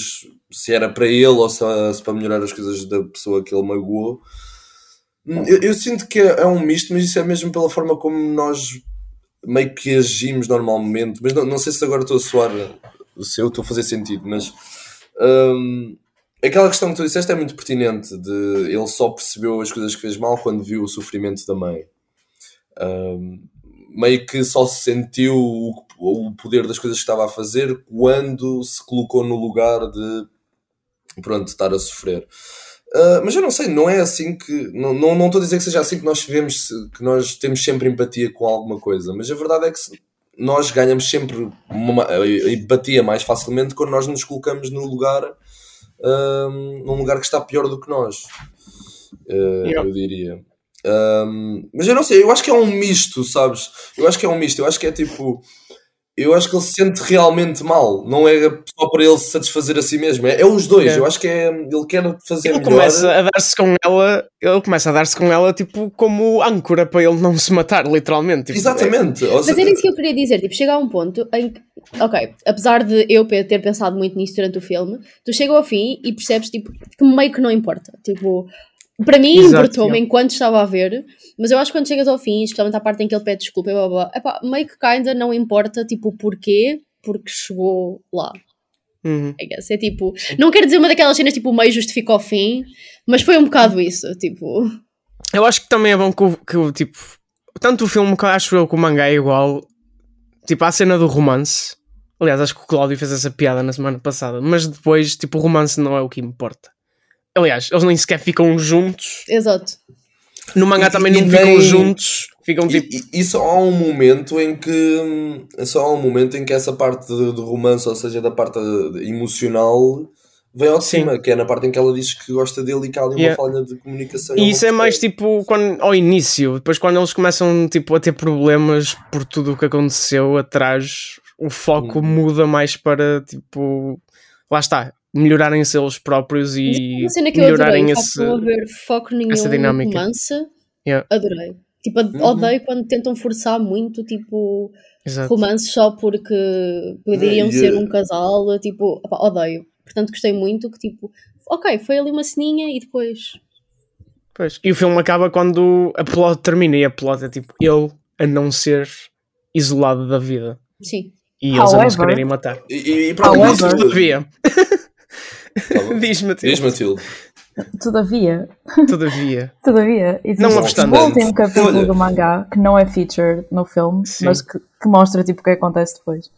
se era para ele ou se, se para melhorar as coisas da pessoa que ele magoou. Hum, Eu, eu sinto que é, é um misto, mas isso é mesmo pela forma como nós meio que agimos normalmente. Mas não, não sei se agora estou a soar, se eu estou a fazer sentido, mas. hum, aquela questão que tu disseste é muito pertinente de ele só percebeu as coisas que fez mal quando viu o sofrimento da mãe Hum, meio que só se sentiu o, o poder das coisas que estava a fazer quando se colocou no lugar de pronto, estar a sofrer Uh, mas eu não sei, não é assim que não, não, não estou a dizer que seja assim que nós vemos que nós temos sempre empatia com alguma coisa, mas a verdade é que se- nós ganhamos sempre uma, empatia mais facilmente quando nós nos colocamos no lugar um, num lugar que está pior do que nós. Uh, Yeah. Eu diria. Um, mas eu não sei, eu acho que é um misto, sabes? Eu acho que é um misto, eu acho que é tipo. Eu acho que ele se sente realmente mal, não é só para ele se satisfazer a si mesmo, é, é os dois. É. Eu acho que é. Ele quer fazer Ele melhor. começa a dar-se com ela, ele começa a dar-se com ela tipo como âncora para ele não se matar, literalmente. Tipo, Exatamente. Ou Mas era isso que eu queria dizer, tipo, chega a um ponto em que, ok, apesar de eu ter pensado muito nisso durante o filme, tu chega ao fim e percebes, tipo, que meio que não importa, tipo, para mim importou-me enquanto estava a ver, mas eu acho que quando chegas ao fim, especialmente à parte em que ele pede desculpa e blá blá, epá, meio que ainda não importa, tipo, o porquê, porque chegou lá, Uhum. É tipo, não quero dizer uma daquelas cenas, tipo, o meio justifica o fim, mas foi um bocado isso, tipo, Eu acho que também é bom que, tipo, tanto o filme que eu acho eu que o mangá é igual, tipo, à cena do romance. Aliás, acho que o Cláudio fez essa piada na semana passada, mas depois, tipo, o romance não é o que importa. Aliás, eles nem sequer ficam juntos. exato. No mangá E- também e não nem- ficam juntos. Ficam E, tipo. e- e só há um momento em que só há um momento em que essa parte de- do romance, ou seja, da parte emocional, vem ao de Sim. cima, que é na parte em que ela diz que gosta dele e que há ali uma Yeah. falha de comunicação. E isso é mais tipo quando, ao início, depois quando eles começam tipo, a ter problemas por tudo o que aconteceu atrás, o foco Uhum. muda mais para tipo, lá está, melhorarem-se eles próprios e que eu adorei, melhorarem esse. haver foco nenhum essa dinâmica. romance, Yeah. adorei. Tipo, Uhum. odeio quando tentam forçar muito, tipo, Exato. romances só porque poderiam E, ser eh, um casal, tipo, opá, odeio. Portanto, gostei muito que, tipo, ok, foi ali uma ceninha e depois... Pois. E o filme acaba quando a plot termina e a plot é tipo ele a não ser isolado da vida Sim. e eles a não se quererem matar. E, e, e pronto, However- isso- Todavia, Calma. Diz Matilde, Diz Matilde. Todavia, todavia. todavia, existe Não um obstante. último capítulo Olha. do mangá que não é featured no filme, Sim. mas que, que mostra tipo o que acontece depois.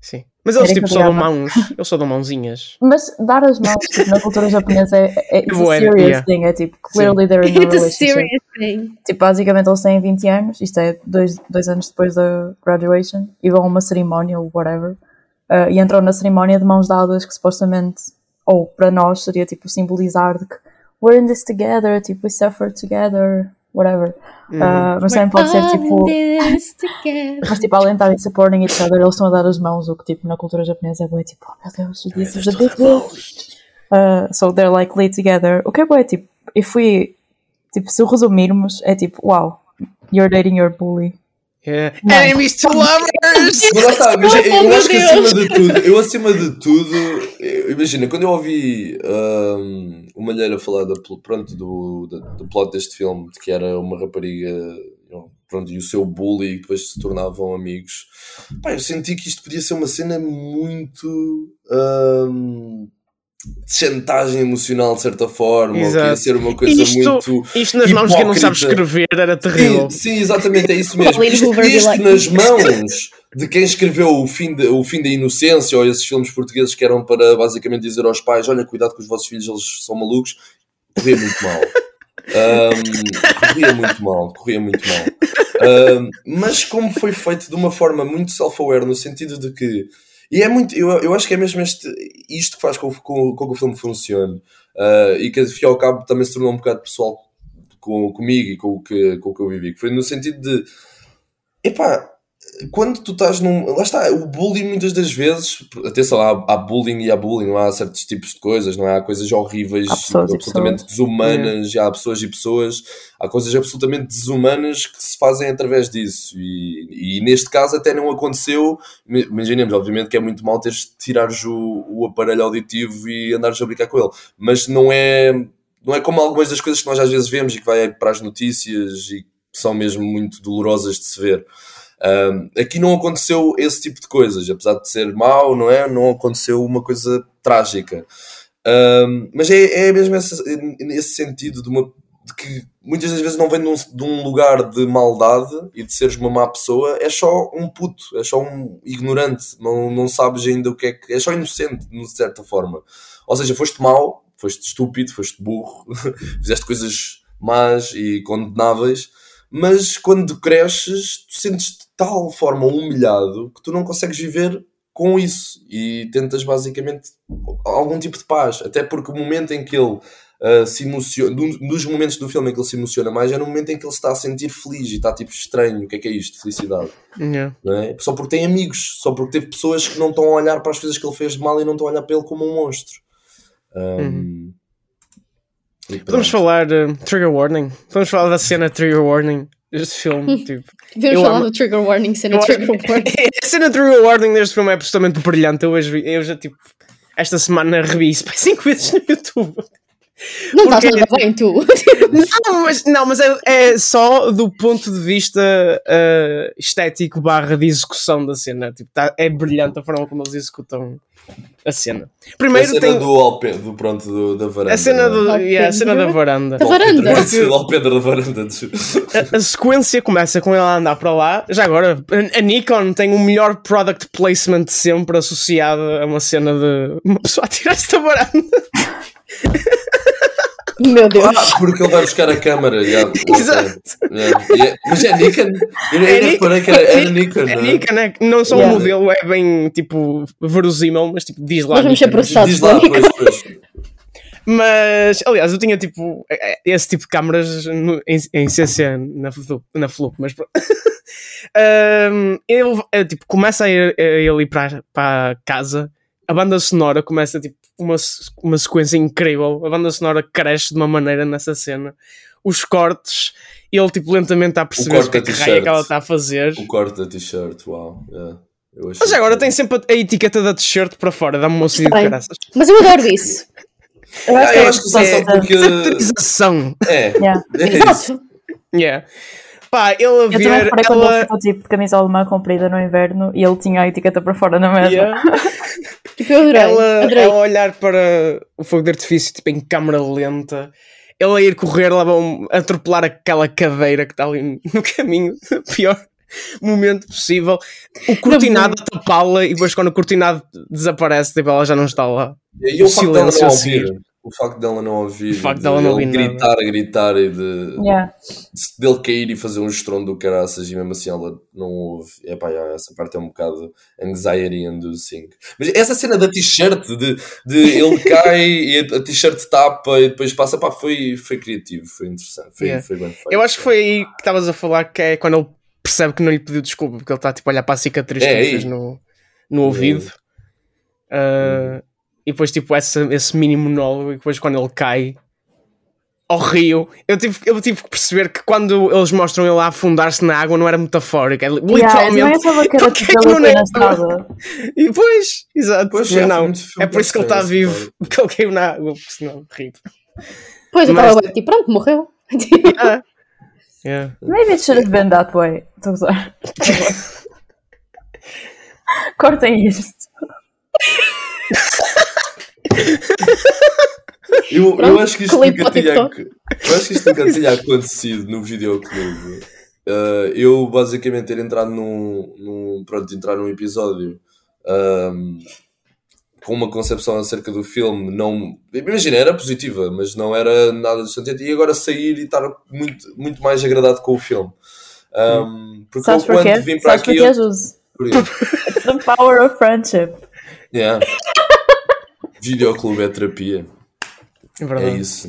Sim. Mas eles Era tipo só dão eu mãos, eles só dão mãozinhas. Mas dar as mãos tipo, na cultura japonesa é, é it's a serious yeah. thing, é tipo, clearly they're in a It's a relationship. serious thing. Tipo, basicamente eles têm 20 anos, isto é dois, dois anos depois da graduation, e vão a uma cerimónia ou whatever, uh, e entram na cerimónia de mãos dadas, que supostamente, ou para nós seria tipo simbolizar de que we're in this together, tipo, we suffer together, whatever. Uh, mas também pode ser tipo. All this together. Mas tipo, além de estarem supporting each other, eles estão a dar as mãos, o que tipo na cultura japonesa é bué, tipo, oh meu Deus, this is a big deal. Uh, so they're like laid together. O que é bué, tipo, if we, tipo, se o resumirmos, é tipo, wow, you're dating your bully. Não. Enemies to lovers! Mas lá está, mas eu, Oh, meu acho que Deus. acima de tudo, eu acima de tudo, eu- imagina, quando eu ouvi hum, o Malheiro falar da, pronto, do, da- do plot deste filme, de que era uma rapariga pronto, e o seu bully e depois se tornavam amigos, pá, eu senti que isto podia ser uma cena muito de chantagem emocional de certa forma, ou que ia Exato. ser uma coisa Isto- muito. Isto nas mãos de quem não sabe Hipócrita. escrever era terrível. Sim, sim, exatamente, é isso mesmo. Isto, isto nas mãos de quem escreveu o fim, de- o fim da Inocência ou esses filmes portugueses que eram para basicamente dizer aos pais: olha, cuidado com os vossos filhos, eles são malucos, corria muito mal. Ahm, corria muito mal, corria muito mal. Ahm, mas como foi feito de uma forma muito self-aware, no sentido de que. E é muito. Eu, eu acho que é mesmo este, isto que faz com, com, com que o filme funcione. Ah, e que, e ao cabo, também se tornou um bocado pessoal com, comigo e com o, que, com o que eu vivi. Foi no sentido de. Epá, quando tu estás num. Lá está, o bullying muitas das vezes. Atenção, há, há bullying e há bullying, não há certos tipos de coisas, não é? Há coisas horríveis, Há pessoas absolutamente desumanas, e há pessoas e pessoas, há coisas absolutamente desumanas que se fazem através disso. E, e neste caso até não aconteceu. Imaginemos, obviamente, que é muito mal teres de tirares o, o aparelho auditivo e andares a brincar com ele, mas não é. Não é como algumas das coisas que nós às vezes vemos e que vai para as notícias e que são mesmo muito dolorosas de se ver. Um, aqui não aconteceu esse tipo de coisas, apesar de ser mau, não é? Não aconteceu uma coisa trágica. Um, mas é, é mesmo esse, esse sentido de, uma, de que muitas das vezes não vem de um, de um lugar de maldade e de seres uma má pessoa, é só um puto, é só um ignorante, não, não sabes ainda o que é que. É só inocente, de certa forma. Ou seja, foste mau, foste estúpido, foste burro, fizeste coisas más e condenáveis, mas quando cresces, tu sentes tal forma humilhado que tu não consegues viver com isso e tentas basicamente algum tipo de paz. Até porque o momento em que ele ah, se emociona, um dos momentos do filme em que ele se emociona mais é no momento em que ele se está a sentir feliz e está tipo estranho. O que é que é isto? Felicidade. Yeah. Não é? Só porque tem amigos, só porque teve pessoas que não estão a olhar para as coisas que ele fez de mal e não estão a olhar para ele como um monstro. Um, e Podemos falar uh, Trigger Warning. Podemos falar da cena Trigger Warning deste filme. tipo. Eu falar amo- do trigger warning, cena Eu- trigger warning. a cena Trigger Warning deste filme é absolutamente brilhante. Eu, hoje eu já tipo. Esta semana revi isso 5 vezes no YouTube. Não estás Porque- nada bem, tu. Não, mas, não, mas é, é só do ponto de vista uh, estético barra de execução da cena. Tipo, tá- é brilhante a forma como eles executam a cena. A Primeiro cena tem do, Alpe, do pronto do- da varanda. a cena, do, é? yeah, a cena da varanda. Da varanda. Da varanda. A, a sequência começa com ele a andar para lá. Já agora, a, a Nikon tem o melhor product placement de sempre associado a uma cena de uma pessoa a tirar-se da varanda. Meu Deus. Ah, porque ele vai buscar a câmara. já, ok. Exato. Yeah. E é- Mas é Nikon? Eu É ainda Nikon. reparei que era, era Nikon. É não é? Nikon, é? Não só Yeah. o modelo é bem tipo verosímil, mas tipo diz lá. Nós vamos ser Nikon. processados Diz lá, pois, pois. Mas, aliás, eu tinha tipo esse tipo de câmaras no- em, em CC na, Flu- na Flup, mas pronto. Ahm, ele tipo, começa a ir, a ele ir para, para casa, a banda sonora começa tipo uma, uma sequência incrível, a banda sonora cresce de uma maneira nessa cena. Os cortes, ele tipo lentamente está a perceber o que, é que raio é que ela está a fazer. O corte da t-shirt, uau. yeah. Eu achei Mas agora que- tem sempre a, a etiqueta da t-shirt para fora, dá-me uma de Bem. caraças. Mas eu adoro isso. Eu acho Ah, que eu é acho que só isso. só porque. É, Yeah. é. Exato. Yeah. Pá, ele a Eu também ver. reparei quando ele Ela... ficou tipo de camisa alemã comprida no inverno e ele tinha a etiqueta para fora na mesa. Yeah. Tipo, eu adorei. ela, adorei. ela a olhar para o fogo de artifício tipo, em câmara lenta, ele a ir correr lá vão atropelar aquela cadeira que está ali no caminho, pior momento possível. O cortinado a tapá-la e depois quando o cortinado desaparece, tipo, ela já não está lá. E o silêncio a ouvir. O facto dela não ouvir. O facto de dela não ele ouvir nada. gritar, gritar e de, Yeah. de- dele cair e fazer um estrondo do caraças e mesmo assim ela não ouve. É pá, já, essa parte é um bocado anxiety inducing. Mas essa cena da t-shirt, de, de ele cai e a, t-shirt tapa e depois passa, pá, foi, foi criativo, foi interessante, foi, Yeah. foi bem feito. Eu acho que foi aí que estavas a falar que é quando ele percebe que não lhe pediu desculpa, porque ele está tipo a olhar para a cicatriz É que ele aí. fez no, no ouvido. Ah, E depois, tipo, essa, esse mini monólogo, e depois quando ele cai, ao rio, eu tive, eu tive que perceber que quando eles mostram ele a afundar-se na água não era metafórico, é Yeah, eu literalmente. também achava que era ele tipo nada. E depois, exato, Pois, é, não, é por isso que ele está vivo, história. porque ele caiu na água, porque senão ri. Pois eu estava tipo, pronto, morreu. Tipo, Ah. Yeah. Maybe it should have been that way. Estou a gozar. Cortem isto. Eu, eu Pronto, acho que isto nunca tinha, eu acho que isto nunca tinha acontecido no videoclube. Uh, eu basicamente ter entrado num, num pronto, entrar num episódio um, com uma concepção acerca do filme, não imagina, era positiva, mas não era nada do sentido, e agora sair e estar muito, muito mais agradado com o filme. Um, porque Sabes eu quando porquê? vim para Sabes aqui. Eu, por the power of friendship. Yeah. Videoclube é terapia. É É verdade. isso.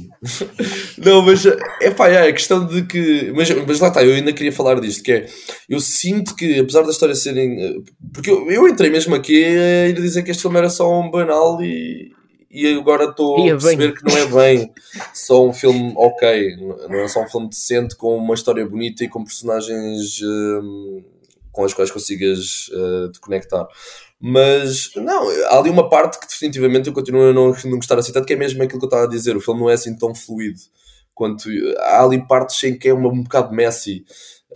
Não, mas é pá, é a questão de que. Mas, mas lá está, eu ainda queria falar disto, que é. Eu sinto que, apesar da história serem. Porque eu, eu entrei mesmo aqui a ir dizer que este filme era só um banal e. E agora estou a perceber bem. que não é bem só um filme ok, não é só um filme decente com uma história bonita e com personagens hum, com as quais consigas eh, te conectar. Mas não, há ali uma parte que definitivamente eu continuo a não, não gostar assim tanto, que é mesmo aquilo que eu estava a dizer, o filme não é assim tão fluido quanto há ali partes em que é uma, um bocado messy.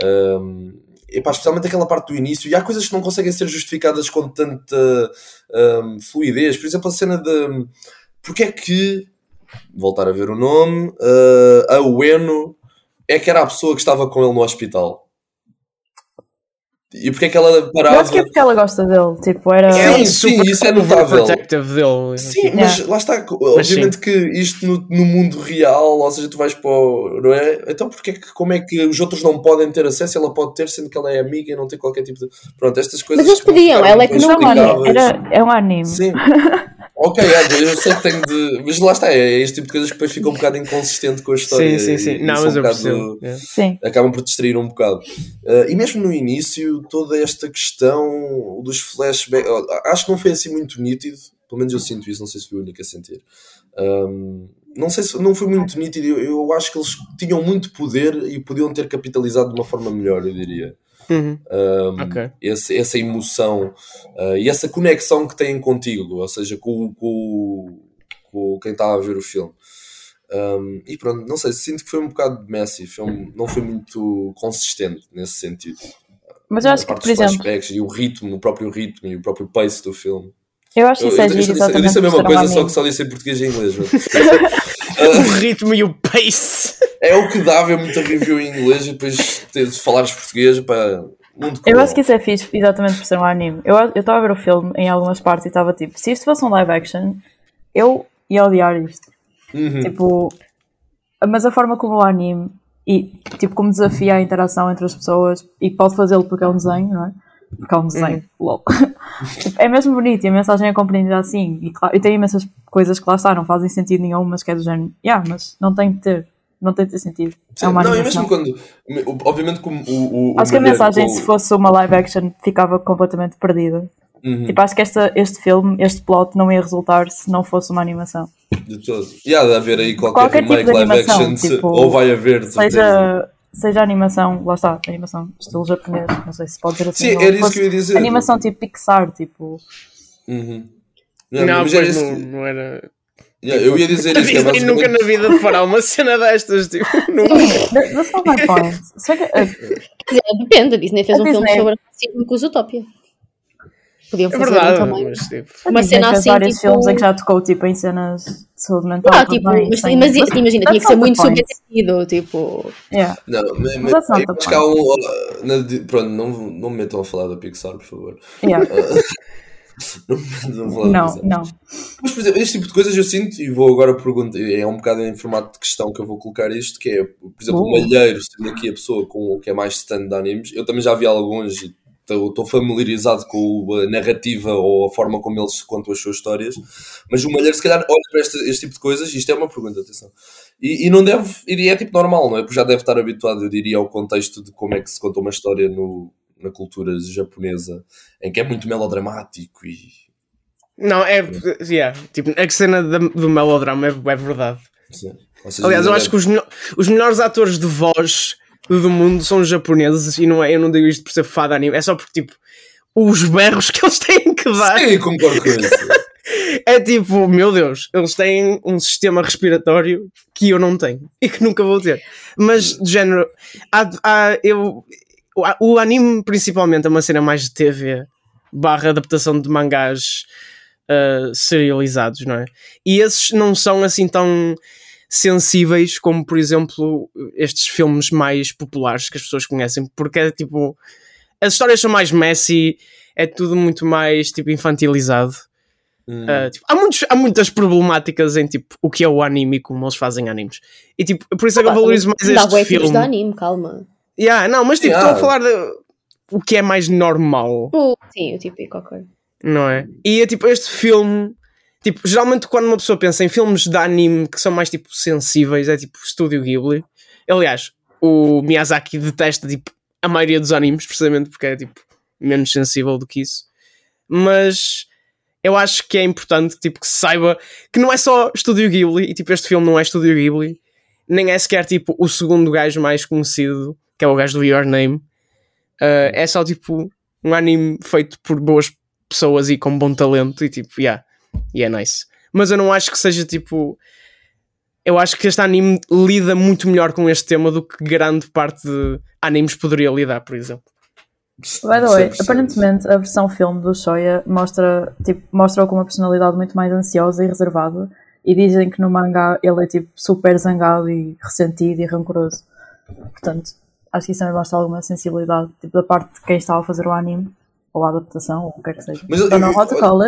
Um, epá, especialmente aquela parte do início, e há coisas que não conseguem ser justificadas com tanta um, fluidez. Por exemplo, a cena de porque é que, voltar a ver o nome, uh, a Ueno é que era a pessoa que estava com ele no hospital. E porque é que ela Eu parava. acho que é porque ela gosta dele. Tipo, era. Sim, sim, isso é notável. dele. Sim, tipo, mas lá está, obviamente que isto no, no mundo real, ou seja, tu vais para o, não é? Então porque é que, como é que os outros não podem ter acesso e ela pode ter, sendo que ela é amiga e não tem qualquer tipo de... Pronto, estas coisas... eles que não podiam, ela é que não Não, mano, explicadas. era, é um anime. Sim. Ok, é, eu sei que tenho de... Mas lá está, é este tipo de coisas que depois fica um bocado inconsistente com a história. Sim, sim, sim. Não, mas um eu bocado- percebo. Sim. acabam por distrair um bocado. Uh, e mesmo no início, toda esta questão dos flashbacks, acho que não foi assim muito nítido, pelo menos eu sinto isso, não sei se fui o único a sentir. Um, não sei se não foi muito nítido, eu, eu acho que eles tinham muito poder e podiam ter capitalizado de uma forma melhor, eu diria. Uhum. Um, Ok. esse- essa emoção uh, e essa conexão que têm contigo, ou seja, com, com, com quem está a ver o filme. Um, e pronto, não sei, sinto que foi um bocado messy, foi um- não foi muito consistente nesse sentido. Mas eu acho que, parte por exemplo, e o ritmo, o próprio ritmo e o próprio pace do filme. Eu acho que Eu, isso eu, é eu giro disse, eu exatamente disse a mesma coisa, só que só disse em português e inglês. mas- O ritmo e o pace. é o que dá ver muita review em inglês e depois ter de falares português para mundo Eu acho que isso é fixe exatamente por ser um anime. Eu eu estava a ver o filme em algumas partes e estava tipo, se isto fosse um live action, eu ia odiar isto. Uhum. Tipo, mas a forma como o anime e tipo como desafia a interação entre as pessoas e pode fazê-lo porque é um desenho, não é? Porque é um desenho. Tipo, é mesmo bonito e a mensagem é compreendida assim. E, claro, e tem imensas coisas que lá está, não fazem sentido nenhum, mas que é do género, yeah, mas não tem de ter, não tem de ter sentido. Sim, é uma não, e animação. mesmo quando. Obviamente, como o. o Acho que a mensagem, com- se fosse uma live action, ficava completamente perdida. Uhum, Tipo, acho que esta, este filme, este plot, não ia resultar se não fosse uma animação. de todo. E há de haver aí qualquer, Qualquer tipo remake de live animação, action, tipo, ou vai haver, de certeza. Seja, animação, lá está, animação estilo japonês, não sei se pode dizer assim. Sim, era isso que eu ia dizer. Animação tipo Pixar, tipo. Uhum. Não, mas era pois isso não, que- não era. yeah, eu ia dizer isso. é Disney nunca basicamente- na vida fará uma cena destas. Tipo, nunca. That's not my point. Só que, uh, Quer dizer, depende, a Disney fez A um filme Disney- sobre racismo com Zootopia. Podiam É fazer um verdade, também. mas tipo. Uma cena assim, vários tipo- filmes em que já tocou tipo, em cenas saúde mental. Ah, tipo, também, mas, sem- mas imagina, tinha que that's ser muito subentendido, tipo. Yeah. Não, mas, Mas eu the acho que há um. na pronto, não, não me metam a falar da Pixar, por favor. Yeah. Não falar da Não, Pixar. não. Mas, por exemplo, este tipo de coisas eu sinto, e vou agora perguntar, é um bocado em formato de questão que eu vou colocar isto, que é, por exemplo, o Uh. Malheiro, sendo aqui a pessoa com o que é mais stand de animes, eu também já vi alguns e estou estou familiarizado com a narrativa ou a forma como eles contam as suas histórias, mas o Malheiro se calhar olha para este, este tipo de coisas, e isto é uma pergunta, atenção, e, e não deve, e é tipo normal, não é? Porque já deve estar habituado, eu diria, ao contexto de como é que se conta uma história no, na cultura japonesa, em que é muito melodramático e Não, é. Yeah, tipo, a cena do melodrama é, é verdade. Sim. Seja, Aliás, eu acho que os, os melhores atores de voz do mundo são os japoneses e não é, eu não digo isto por ser fã de anime, é só porque tipo os berros que eles têm que dar Sim, concordo com isso. é tipo, meu Deus, eles têm um sistema respiratório que eu não tenho e que nunca vou ter. Mas de género, há, há- eu, o, o anime principalmente é uma cena mais de TV barra adaptação de mangás uh, serializados, não é? E esses não são assim tão sensíveis como, por exemplo, estes filmes mais populares que as pessoas conhecem, porque é tipo. As histórias são mais messy, é tudo muito mais tipo infantilizado. Hum. Uh, tipo, há, muitos, há muitas problemáticas em tipo o que é o anime e como eles fazem animes. E tipo, por isso é que eu valorizo mais este filme. de anime, calma. Yeah, não, mas tipo, Yeah. estou a falar de o que é mais normal, O- sim, o típico, ok. não é? E é tipo, este filme, tipo, geralmente quando uma pessoa pensa em filmes de anime que são mais tipo sensíveis, é tipo Estúdio Ghibli. Aliás, o Miyazaki detesta tipo a maioria dos animes, precisamente porque é tipo menos sensível do que isso. Mas eu acho que é importante tipo, que se saiba que não é só Estúdio Ghibli, e tipo, este filme não é Estúdio Ghibli, nem é sequer tipo o segundo gajo mais conhecido, que é o gajo do Your Name. Uh, é só tipo um anime feito por boas pessoas e com bom talento, e tipo, yeah, e é nice. Mas eu não acho que seja tipo. Eu acho que este anime lida muito melhor com este tema do que grande parte de animes poderia lidar, por exemplo. By the way, 100%. aparentemente a versão filme do Shoya mostra, tipo, mostra-o com uma personalidade muito mais ansiosa e reservada. E dizem que no mangá ele é tipo super zangado e ressentido e rancoroso. Portanto, acho que isso também mostra alguma sensibilidade tipo, da parte de quem estava a fazer o anime, ou a adaptação, ou o que quer que seja. Mas, eu-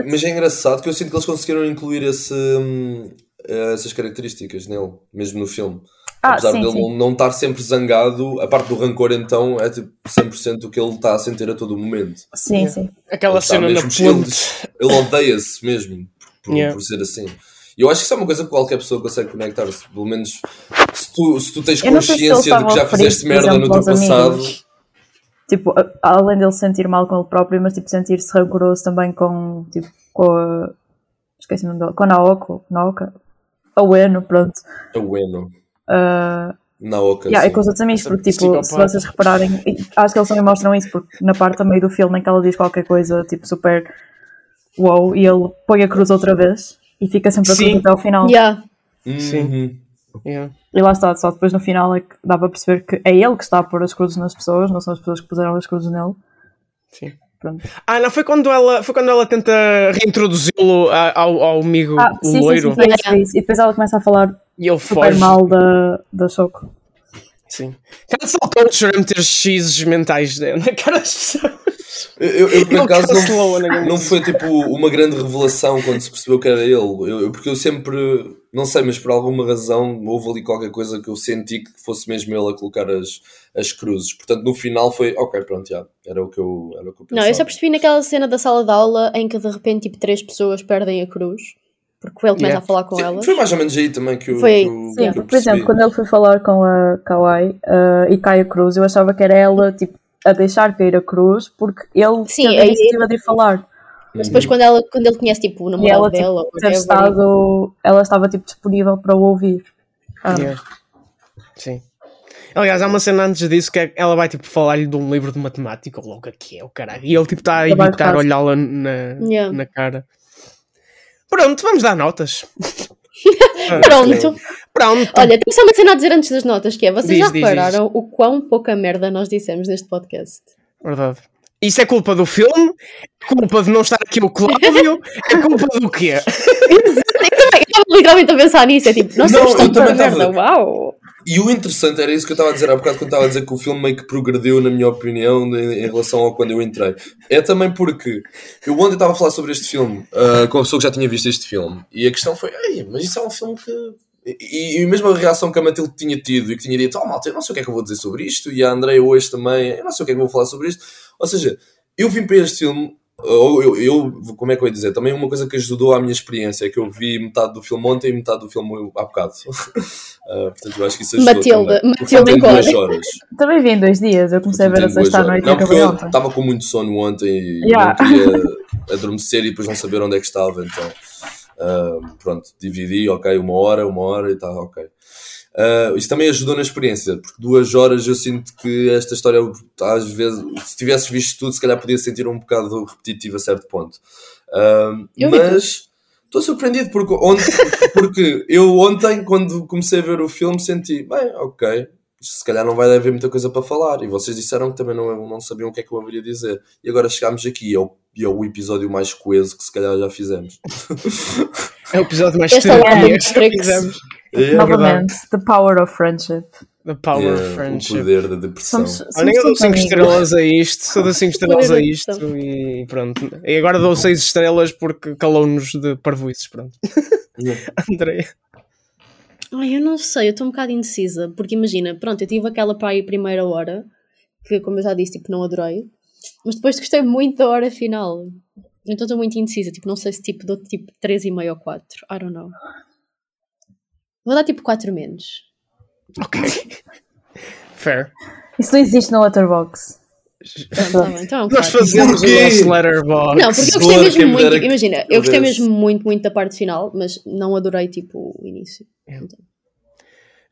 mas é engraçado que eu sinto que eles conseguiram incluir esse, hum, essas características nele, mesmo no filme. Ah, Apesar sim, dele sim. não- estar sempre zangado, a parte do rancor então é tipo 100% o que ele está a sentir a todo o momento. Sim, sim. Aquela Ele cena na mesmo- ele, ponte. ele odeia-se mesmo por, Yeah. por ser assim. E eu acho que isso é uma coisa que qualquer pessoa consegue conectar-se. Pelo menos se tu, se tu tens sei se ele consciência de que já fizeste merda no teu passado. amigos. Tipo, a- além dele se sentir mal com ele próprio, mas tipo, sentir-se rancoroso também com, tipo, com a. Esqueci o nome dela. Com a Naoko. Naoka. A Ueno, pronto. É bueno. Ah, Na oca. yeah, e sim. com os outros amigos, porque tipo, se vocês repararem, e acho que eles também mostram isso, porque na parte a meio do filme em que ela diz qualquer coisa, tipo, super wow, e ele põe a cruz outra vez e fica sempre a cruz Sim. até ao final. Yeah. Uhum. Yeah. E lá está, só depois no final é que dá para perceber que é ele que está a pôr as cruzes nas pessoas, não são as pessoas que puseram as cruzes nele. Sim. Pronto. Ah, não, foi quando ela, foi quando ela tenta reintroduzi-lo a- ao, ao amigo Ah, sim, sim, loiro sim, foi isso. E depois ela começa a falar e ele super foge. mal da, da Choco. Sim. Cancel culture é meter X mentais na cara das pessoas. Eu, eu, por acaso a não, negócio. não foi tipo uma grande revelação quando se percebeu que era ele. Eu, eu- porque eu sempre, não sei, mas por alguma razão houve ali qualquer coisa que eu senti que fosse mesmo ele a colocar as, as cruzes. Portanto, no final foi, ok, pronto, já, era o que eu, era o que eu Não, pensava. eu só percebi naquela cena da sala de aula em que de repente tipo três pessoas perdem a cruz porque ele começa Yeah. a falar com Sim, elas. Foi mais ou menos aí também que eu, Foi- que eu, Sim, que eu porque, por exemplo, quando ele foi falar com a Kawaii ah, e cai a cruz, eu achava que era ela, tipo, a deixar cair a cruz, porque ele Sim, teve a iniciativa de ir falar. Mas depois quando, ela, quando ele conhece tipo o namorado ela, dela, tipo, whatever, estado, ela estava, tipo, disponível para o ouvir. Ah, Yeah. Sim. Aliás, há uma cena antes disso que é- ela vai tipo falar-lhe de um livro de matemática, ou logo que é, o caralho. E ele tipo está a vai evitar olhá-la na, Yeah. na cara. Pronto, vamos dar notas. Pronto. Pronto. Olha, tenho só uma cena a dizer antes das notas, que é, vocês Diz, já diz, repararam o quão pouca merda nós dissemos neste podcast? Verdade. Isso é culpa do filme? É culpa de não estar aqui o Cláudio? É culpa do quê? Eu estava literalmente a pensar nisso, é tipo, nós Não, tanta também merda, uau! E o interessante era isso que eu estava a dizer há bocado quando estava a dizer que o filme meio que progrediu, na minha opinião, em, em relação ao quando eu entrei. É também porque eu ontem estava a falar sobre este filme ah, com a pessoa que já tinha visto este filme e a questão foi: Ei, mas isso é um filme que. E, e mesmo a reação que a Matilde tinha tido e que tinha dito: Oh, malta, eu não sei o que é que eu vou dizer sobre isto, e a Andrea hoje também, eu não sei o que é que eu vou falar sobre isto. Ou seja, eu vim para este filme. Ou eu, eu, como é que eu ia dizer? Também uma coisa que ajudou à minha experiência é que eu vi metade do filme ontem e metade do filme há bocado. Ah, portanto, eu acho que isso ajudou. Matilda, também. Matilda duas horas. Também vi em dois dias, eu comecei a ver a sexta noite Não, porque eu estava com muito sono ontem e Yeah. não queria adormecer e depois não saber onde é que estava. Então. Ah, pronto, dividi, ok, uma hora, uma hora e tal, ok. Uh, isto também ajudou na experiência, porque duas horas eu sinto que esta história, às vezes, se tivesses visto tudo, se calhar podia sentir um bocado repetitivo a certo ponto. Uh, mas estou surpreendido porque, ontem, porque eu ontem, quando comecei a ver o filme, senti, bem, ok, se calhar não vai haver muita coisa para falar. E vocês disseram que também não, não sabiam o que é que eu haveria dizer. E agora chegámos aqui, é o, é o episódio mais coeso que se calhar já fizemos. É o episódio mais Este é o terapia que fizemos. É, Novamente, The Power of Friendship. The Power é, of o Friendship. poder da depressão. Somos, Olha, eu dou somos 5 amigos. estrelas a isto, só dou 5 estrelas a isto e pronto. E agora dou 6 estrelas porque calou-nos de parvoices, pronto. André. Ai, eu não sei, eu estou um bocado indecisa, porque imagina, pronto, eu tive aquela para aí primeira hora, que como eu já disse, tipo, não adorei, mas depois gostei muito da hora final. Então estou muito indecisa, tipo, não sei se tipo dou tipo 3,5 ou 4, I don't know. Vou dar tipo 4 menos. Ok. Fair. Isso não existe no Letterboxd. Então é um Nós 4. fazemos o nosso letterbox. Não, porque eu gostei mesmo me muito, imagina, eu gostei desse. mesmo muito, muito da parte final, mas não adorei tipo o início.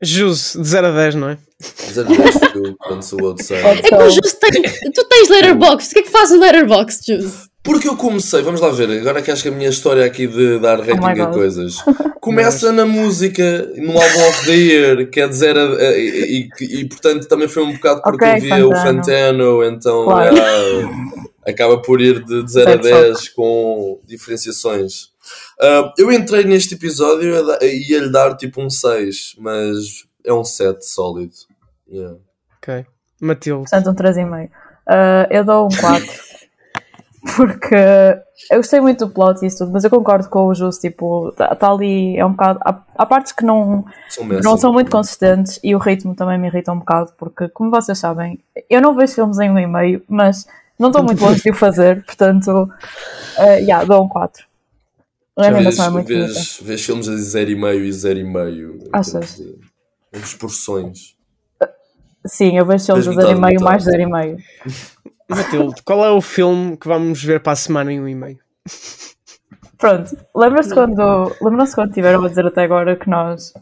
Jus, de 0 a 10, não é? Mas é verdade, eu, quando sou. É que o Jus tem, tu tens letterbox, o que é que faz o letterbox, Jus? Porque eu comecei, vamos lá ver, agora que acho que a minha história aqui de dar Oh rating a God. coisas começa na música, no álbum of the year, quer dizer, a- a- e, e- e, portanto também foi um bocado porque Ok, eu via o Fantano. Então Claro. ah, acaba por ir de, de 0 a Certo, 10 com diferenciações. Ah, eu entrei neste episódio a e ia lhe dar tipo um 6, mas é um 7 sólido. Yeah. Ok. Matilde. Portanto, um 3,5. Uh, eu dou um 4. porque eu gostei muito do plot e isso tudo, mas eu concordo com o Justo, tipo, está tá ali, é um bocado. Há, há partes que não são, não são muito consistentes e o ritmo também me irrita um bocado, porque, como vocês sabem, eu não vejo filmes em um e meio, mas não estou muito longe de o fazer, portanto, já uh, yeah, dou um 4. A animação é muito vês, vês filmes a 0,5 e 0,5. Achas? Em proporções. Sim, eu vejo filmes a 0,5 mais 0,5. Matilde, qual é o filme que vamos ver para a semana em um e-mail? Pronto, Lembra-se quando, lembram quando tiveram a dizer até agora que nós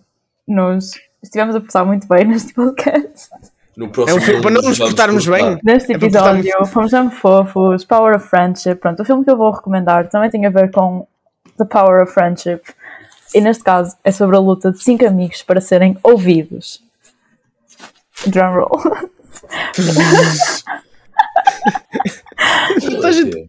nos estivemos a portar muito bem neste podcast? No próximo é um filme, para não nos portarmos bem. Neste é episódio, é fomos muito fofos, Power of Friendship. Pronto, o filme que eu vou recomendar também tem a ver com The Power of Friendship. E neste caso é sobre a luta de cinco amigos para serem ouvidos. Drum roll. Toda a gente,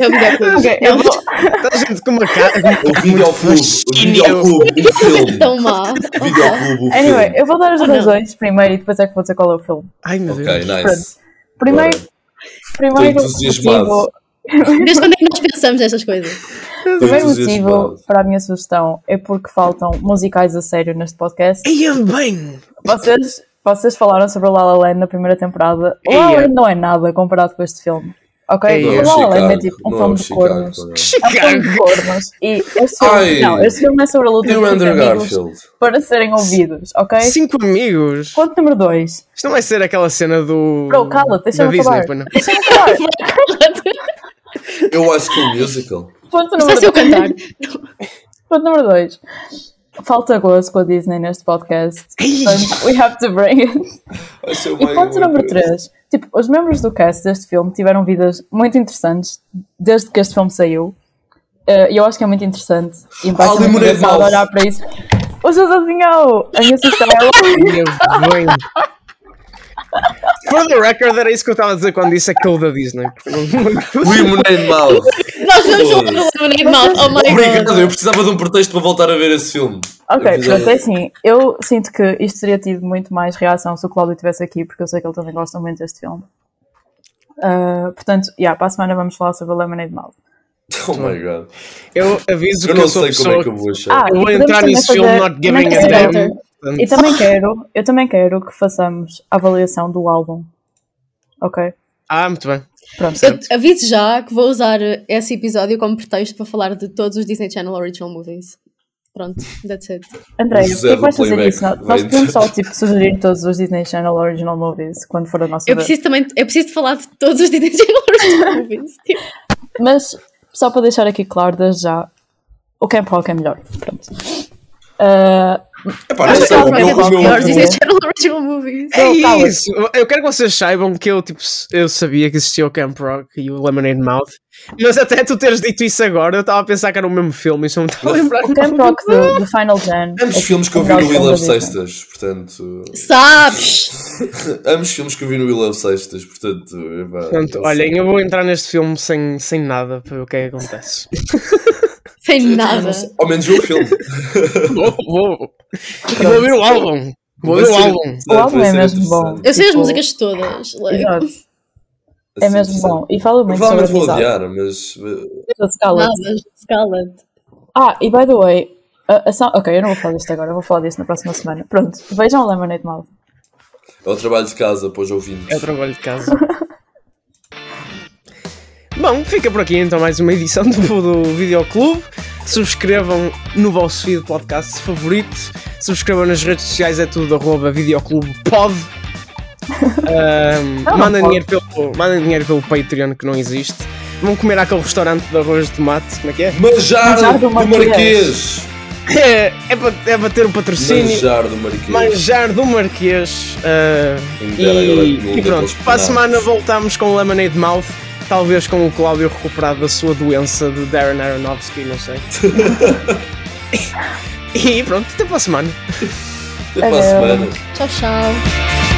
É o videoclube. Ok, eu vou- toda gente com uma cara. O videoclube, o videoclube, o filme. Tão má. O videoclube, o Anyway, eu vou dar as Oh, não. razões primeiro e depois é que vou dizer qual é o filme. Ai meu Ok, Deus. nice. Primeiro, primeiro motivo, Desde quando é que nós pensamos nestas coisas? o primeiro motivo para a minha sugestão é porque faltam musicais a sério neste podcast. Ia bem! Vocês, vocês falaram sobre o La La Land na primeira temporada. O La La Ia. Land não é nada comparado com este filme. Ok? Ei, o é La La Land é tipo um é filme de cornos. não é? É um filme de cornos. E este filme, não, este filme é sobre a luta de amigos para serem ouvidos, ok? Cinco amigos! Ponto número 2. Isto não vai ser aquela cena do. Bro, cala-te, deixa-me Disney, acabar. Deixa-me acabar. Eu acho que o musical. Ponto número cantar. Ponto número 2. Falta gozo com a Disney neste podcast. Portanto, we have to bring it. E ponto número 3. Tipo, os membros do cast deste filme tiveram vidas muito interessantes desde que este filme saiu. Eh, E eu acho que é muito interessante. E Ah, muito engraçado olhar para isso. O José adivinhou! A minha sugestão é! For the record, era isso que eu estava a dizer quando disse aquilo da Disney. Lemonade Mouth. Nós vamos falar do Lemonade Mouth. Oh my Obrigado, god. eu precisava de um pretexto para voltar a ver esse filme. Ok, Eu pronto, é assim. Eu sinto que isto teria tido muito mais reação se o Cláudio estivesse aqui, porque eu sei que ele também gosta muito deste filme. Ah, portanto, yeah, para a semana vamos falar sobre o Lemonade Mouth. Oh my god. Eu aviso Eu que eu não sou a sei como é pessoa. que eu vou achar. Ah, Eu vou entrar nesse filme fazer- not giving a damn. E também quero, eu também quero que façamos a avaliação do álbum. Ok? Ah, muito bem. Pronto. Eu aviso já que vou usar esse episódio como pretexto para falar de todos os Disney Channel Original Movies. Pronto, that's it. André, O que é vais fazer isso? Nós, podemos só tipo, sugerir todos os Disney Channel Original Movies quando for a nossa Eu vez. preciso também, eu preciso de falar de todos os Disney Channel Original Movies. Tipo, Mas, só para deixar aqui claro desde já, o Camp Rock é melhor. Pronto. Uh, Epá, Mas não sei, eu o não meu, o meu, Movies. É isso! Eu quero que vocês saibam que eu, tipo, eu sabia que existia o Camp Rock e o Lemonade Mouth, mas até tu teres dito isso agora, eu estava a pensar que era o mesmo filme e só me estava a lembrar. o Camp Rock do, do Final Gen. ambos os filmes que eu vi no We Love Sextas, portanto. Sabes? ambos os filmes que eu vi no We Love Sextas, portanto. epá, Portanto, olhem, eu vou entrar neste filme sem, sem nada para ver o que é que acontece. Sem nada. Ao menos vi o filme. vou, vou. Vou ouvir o álbum. Vou ouvir o álbum. O álbum é mesmo bom. Eu sei as Tipo, músicas todas. Exato. É Assim, mesmo bom. E fala muito sobre vou odiar, mas. Nada, Scarlett. Ah, e by the way, a, a sound- ok, eu não vou falar disto agora, eu vou falar disso na próxima semana. Pronto, vejam o Lemonade Mouth. É o trabalho de casa para os ouvintes. É o trabalho de casa. Bom, fica por aqui então mais uma edição do, do Videoclube. Subscrevam no vosso feed podcast favorito. Subscrevam nas redes sociais, é tudo arroba videoclube pod. Não mandem, dinheiro pelo, mandem dinheiro pelo Patreon que não existe. Vão comer àquele restaurante de arroz de tomate, como é que é? Manjar, Manjar do do Marquês. Marquês! É, é para é para ter o patrocínio. Manjar do Marquês. Manjar do Marquês. agora e, e um pronto, para a semana voltamos com o Lemonade Mouth. Talvez com o Cláudio recuperado da sua doença de Darren Aronofsky, não sei. e pronto, até para a semana. Até para a semana. Tchau, tchau.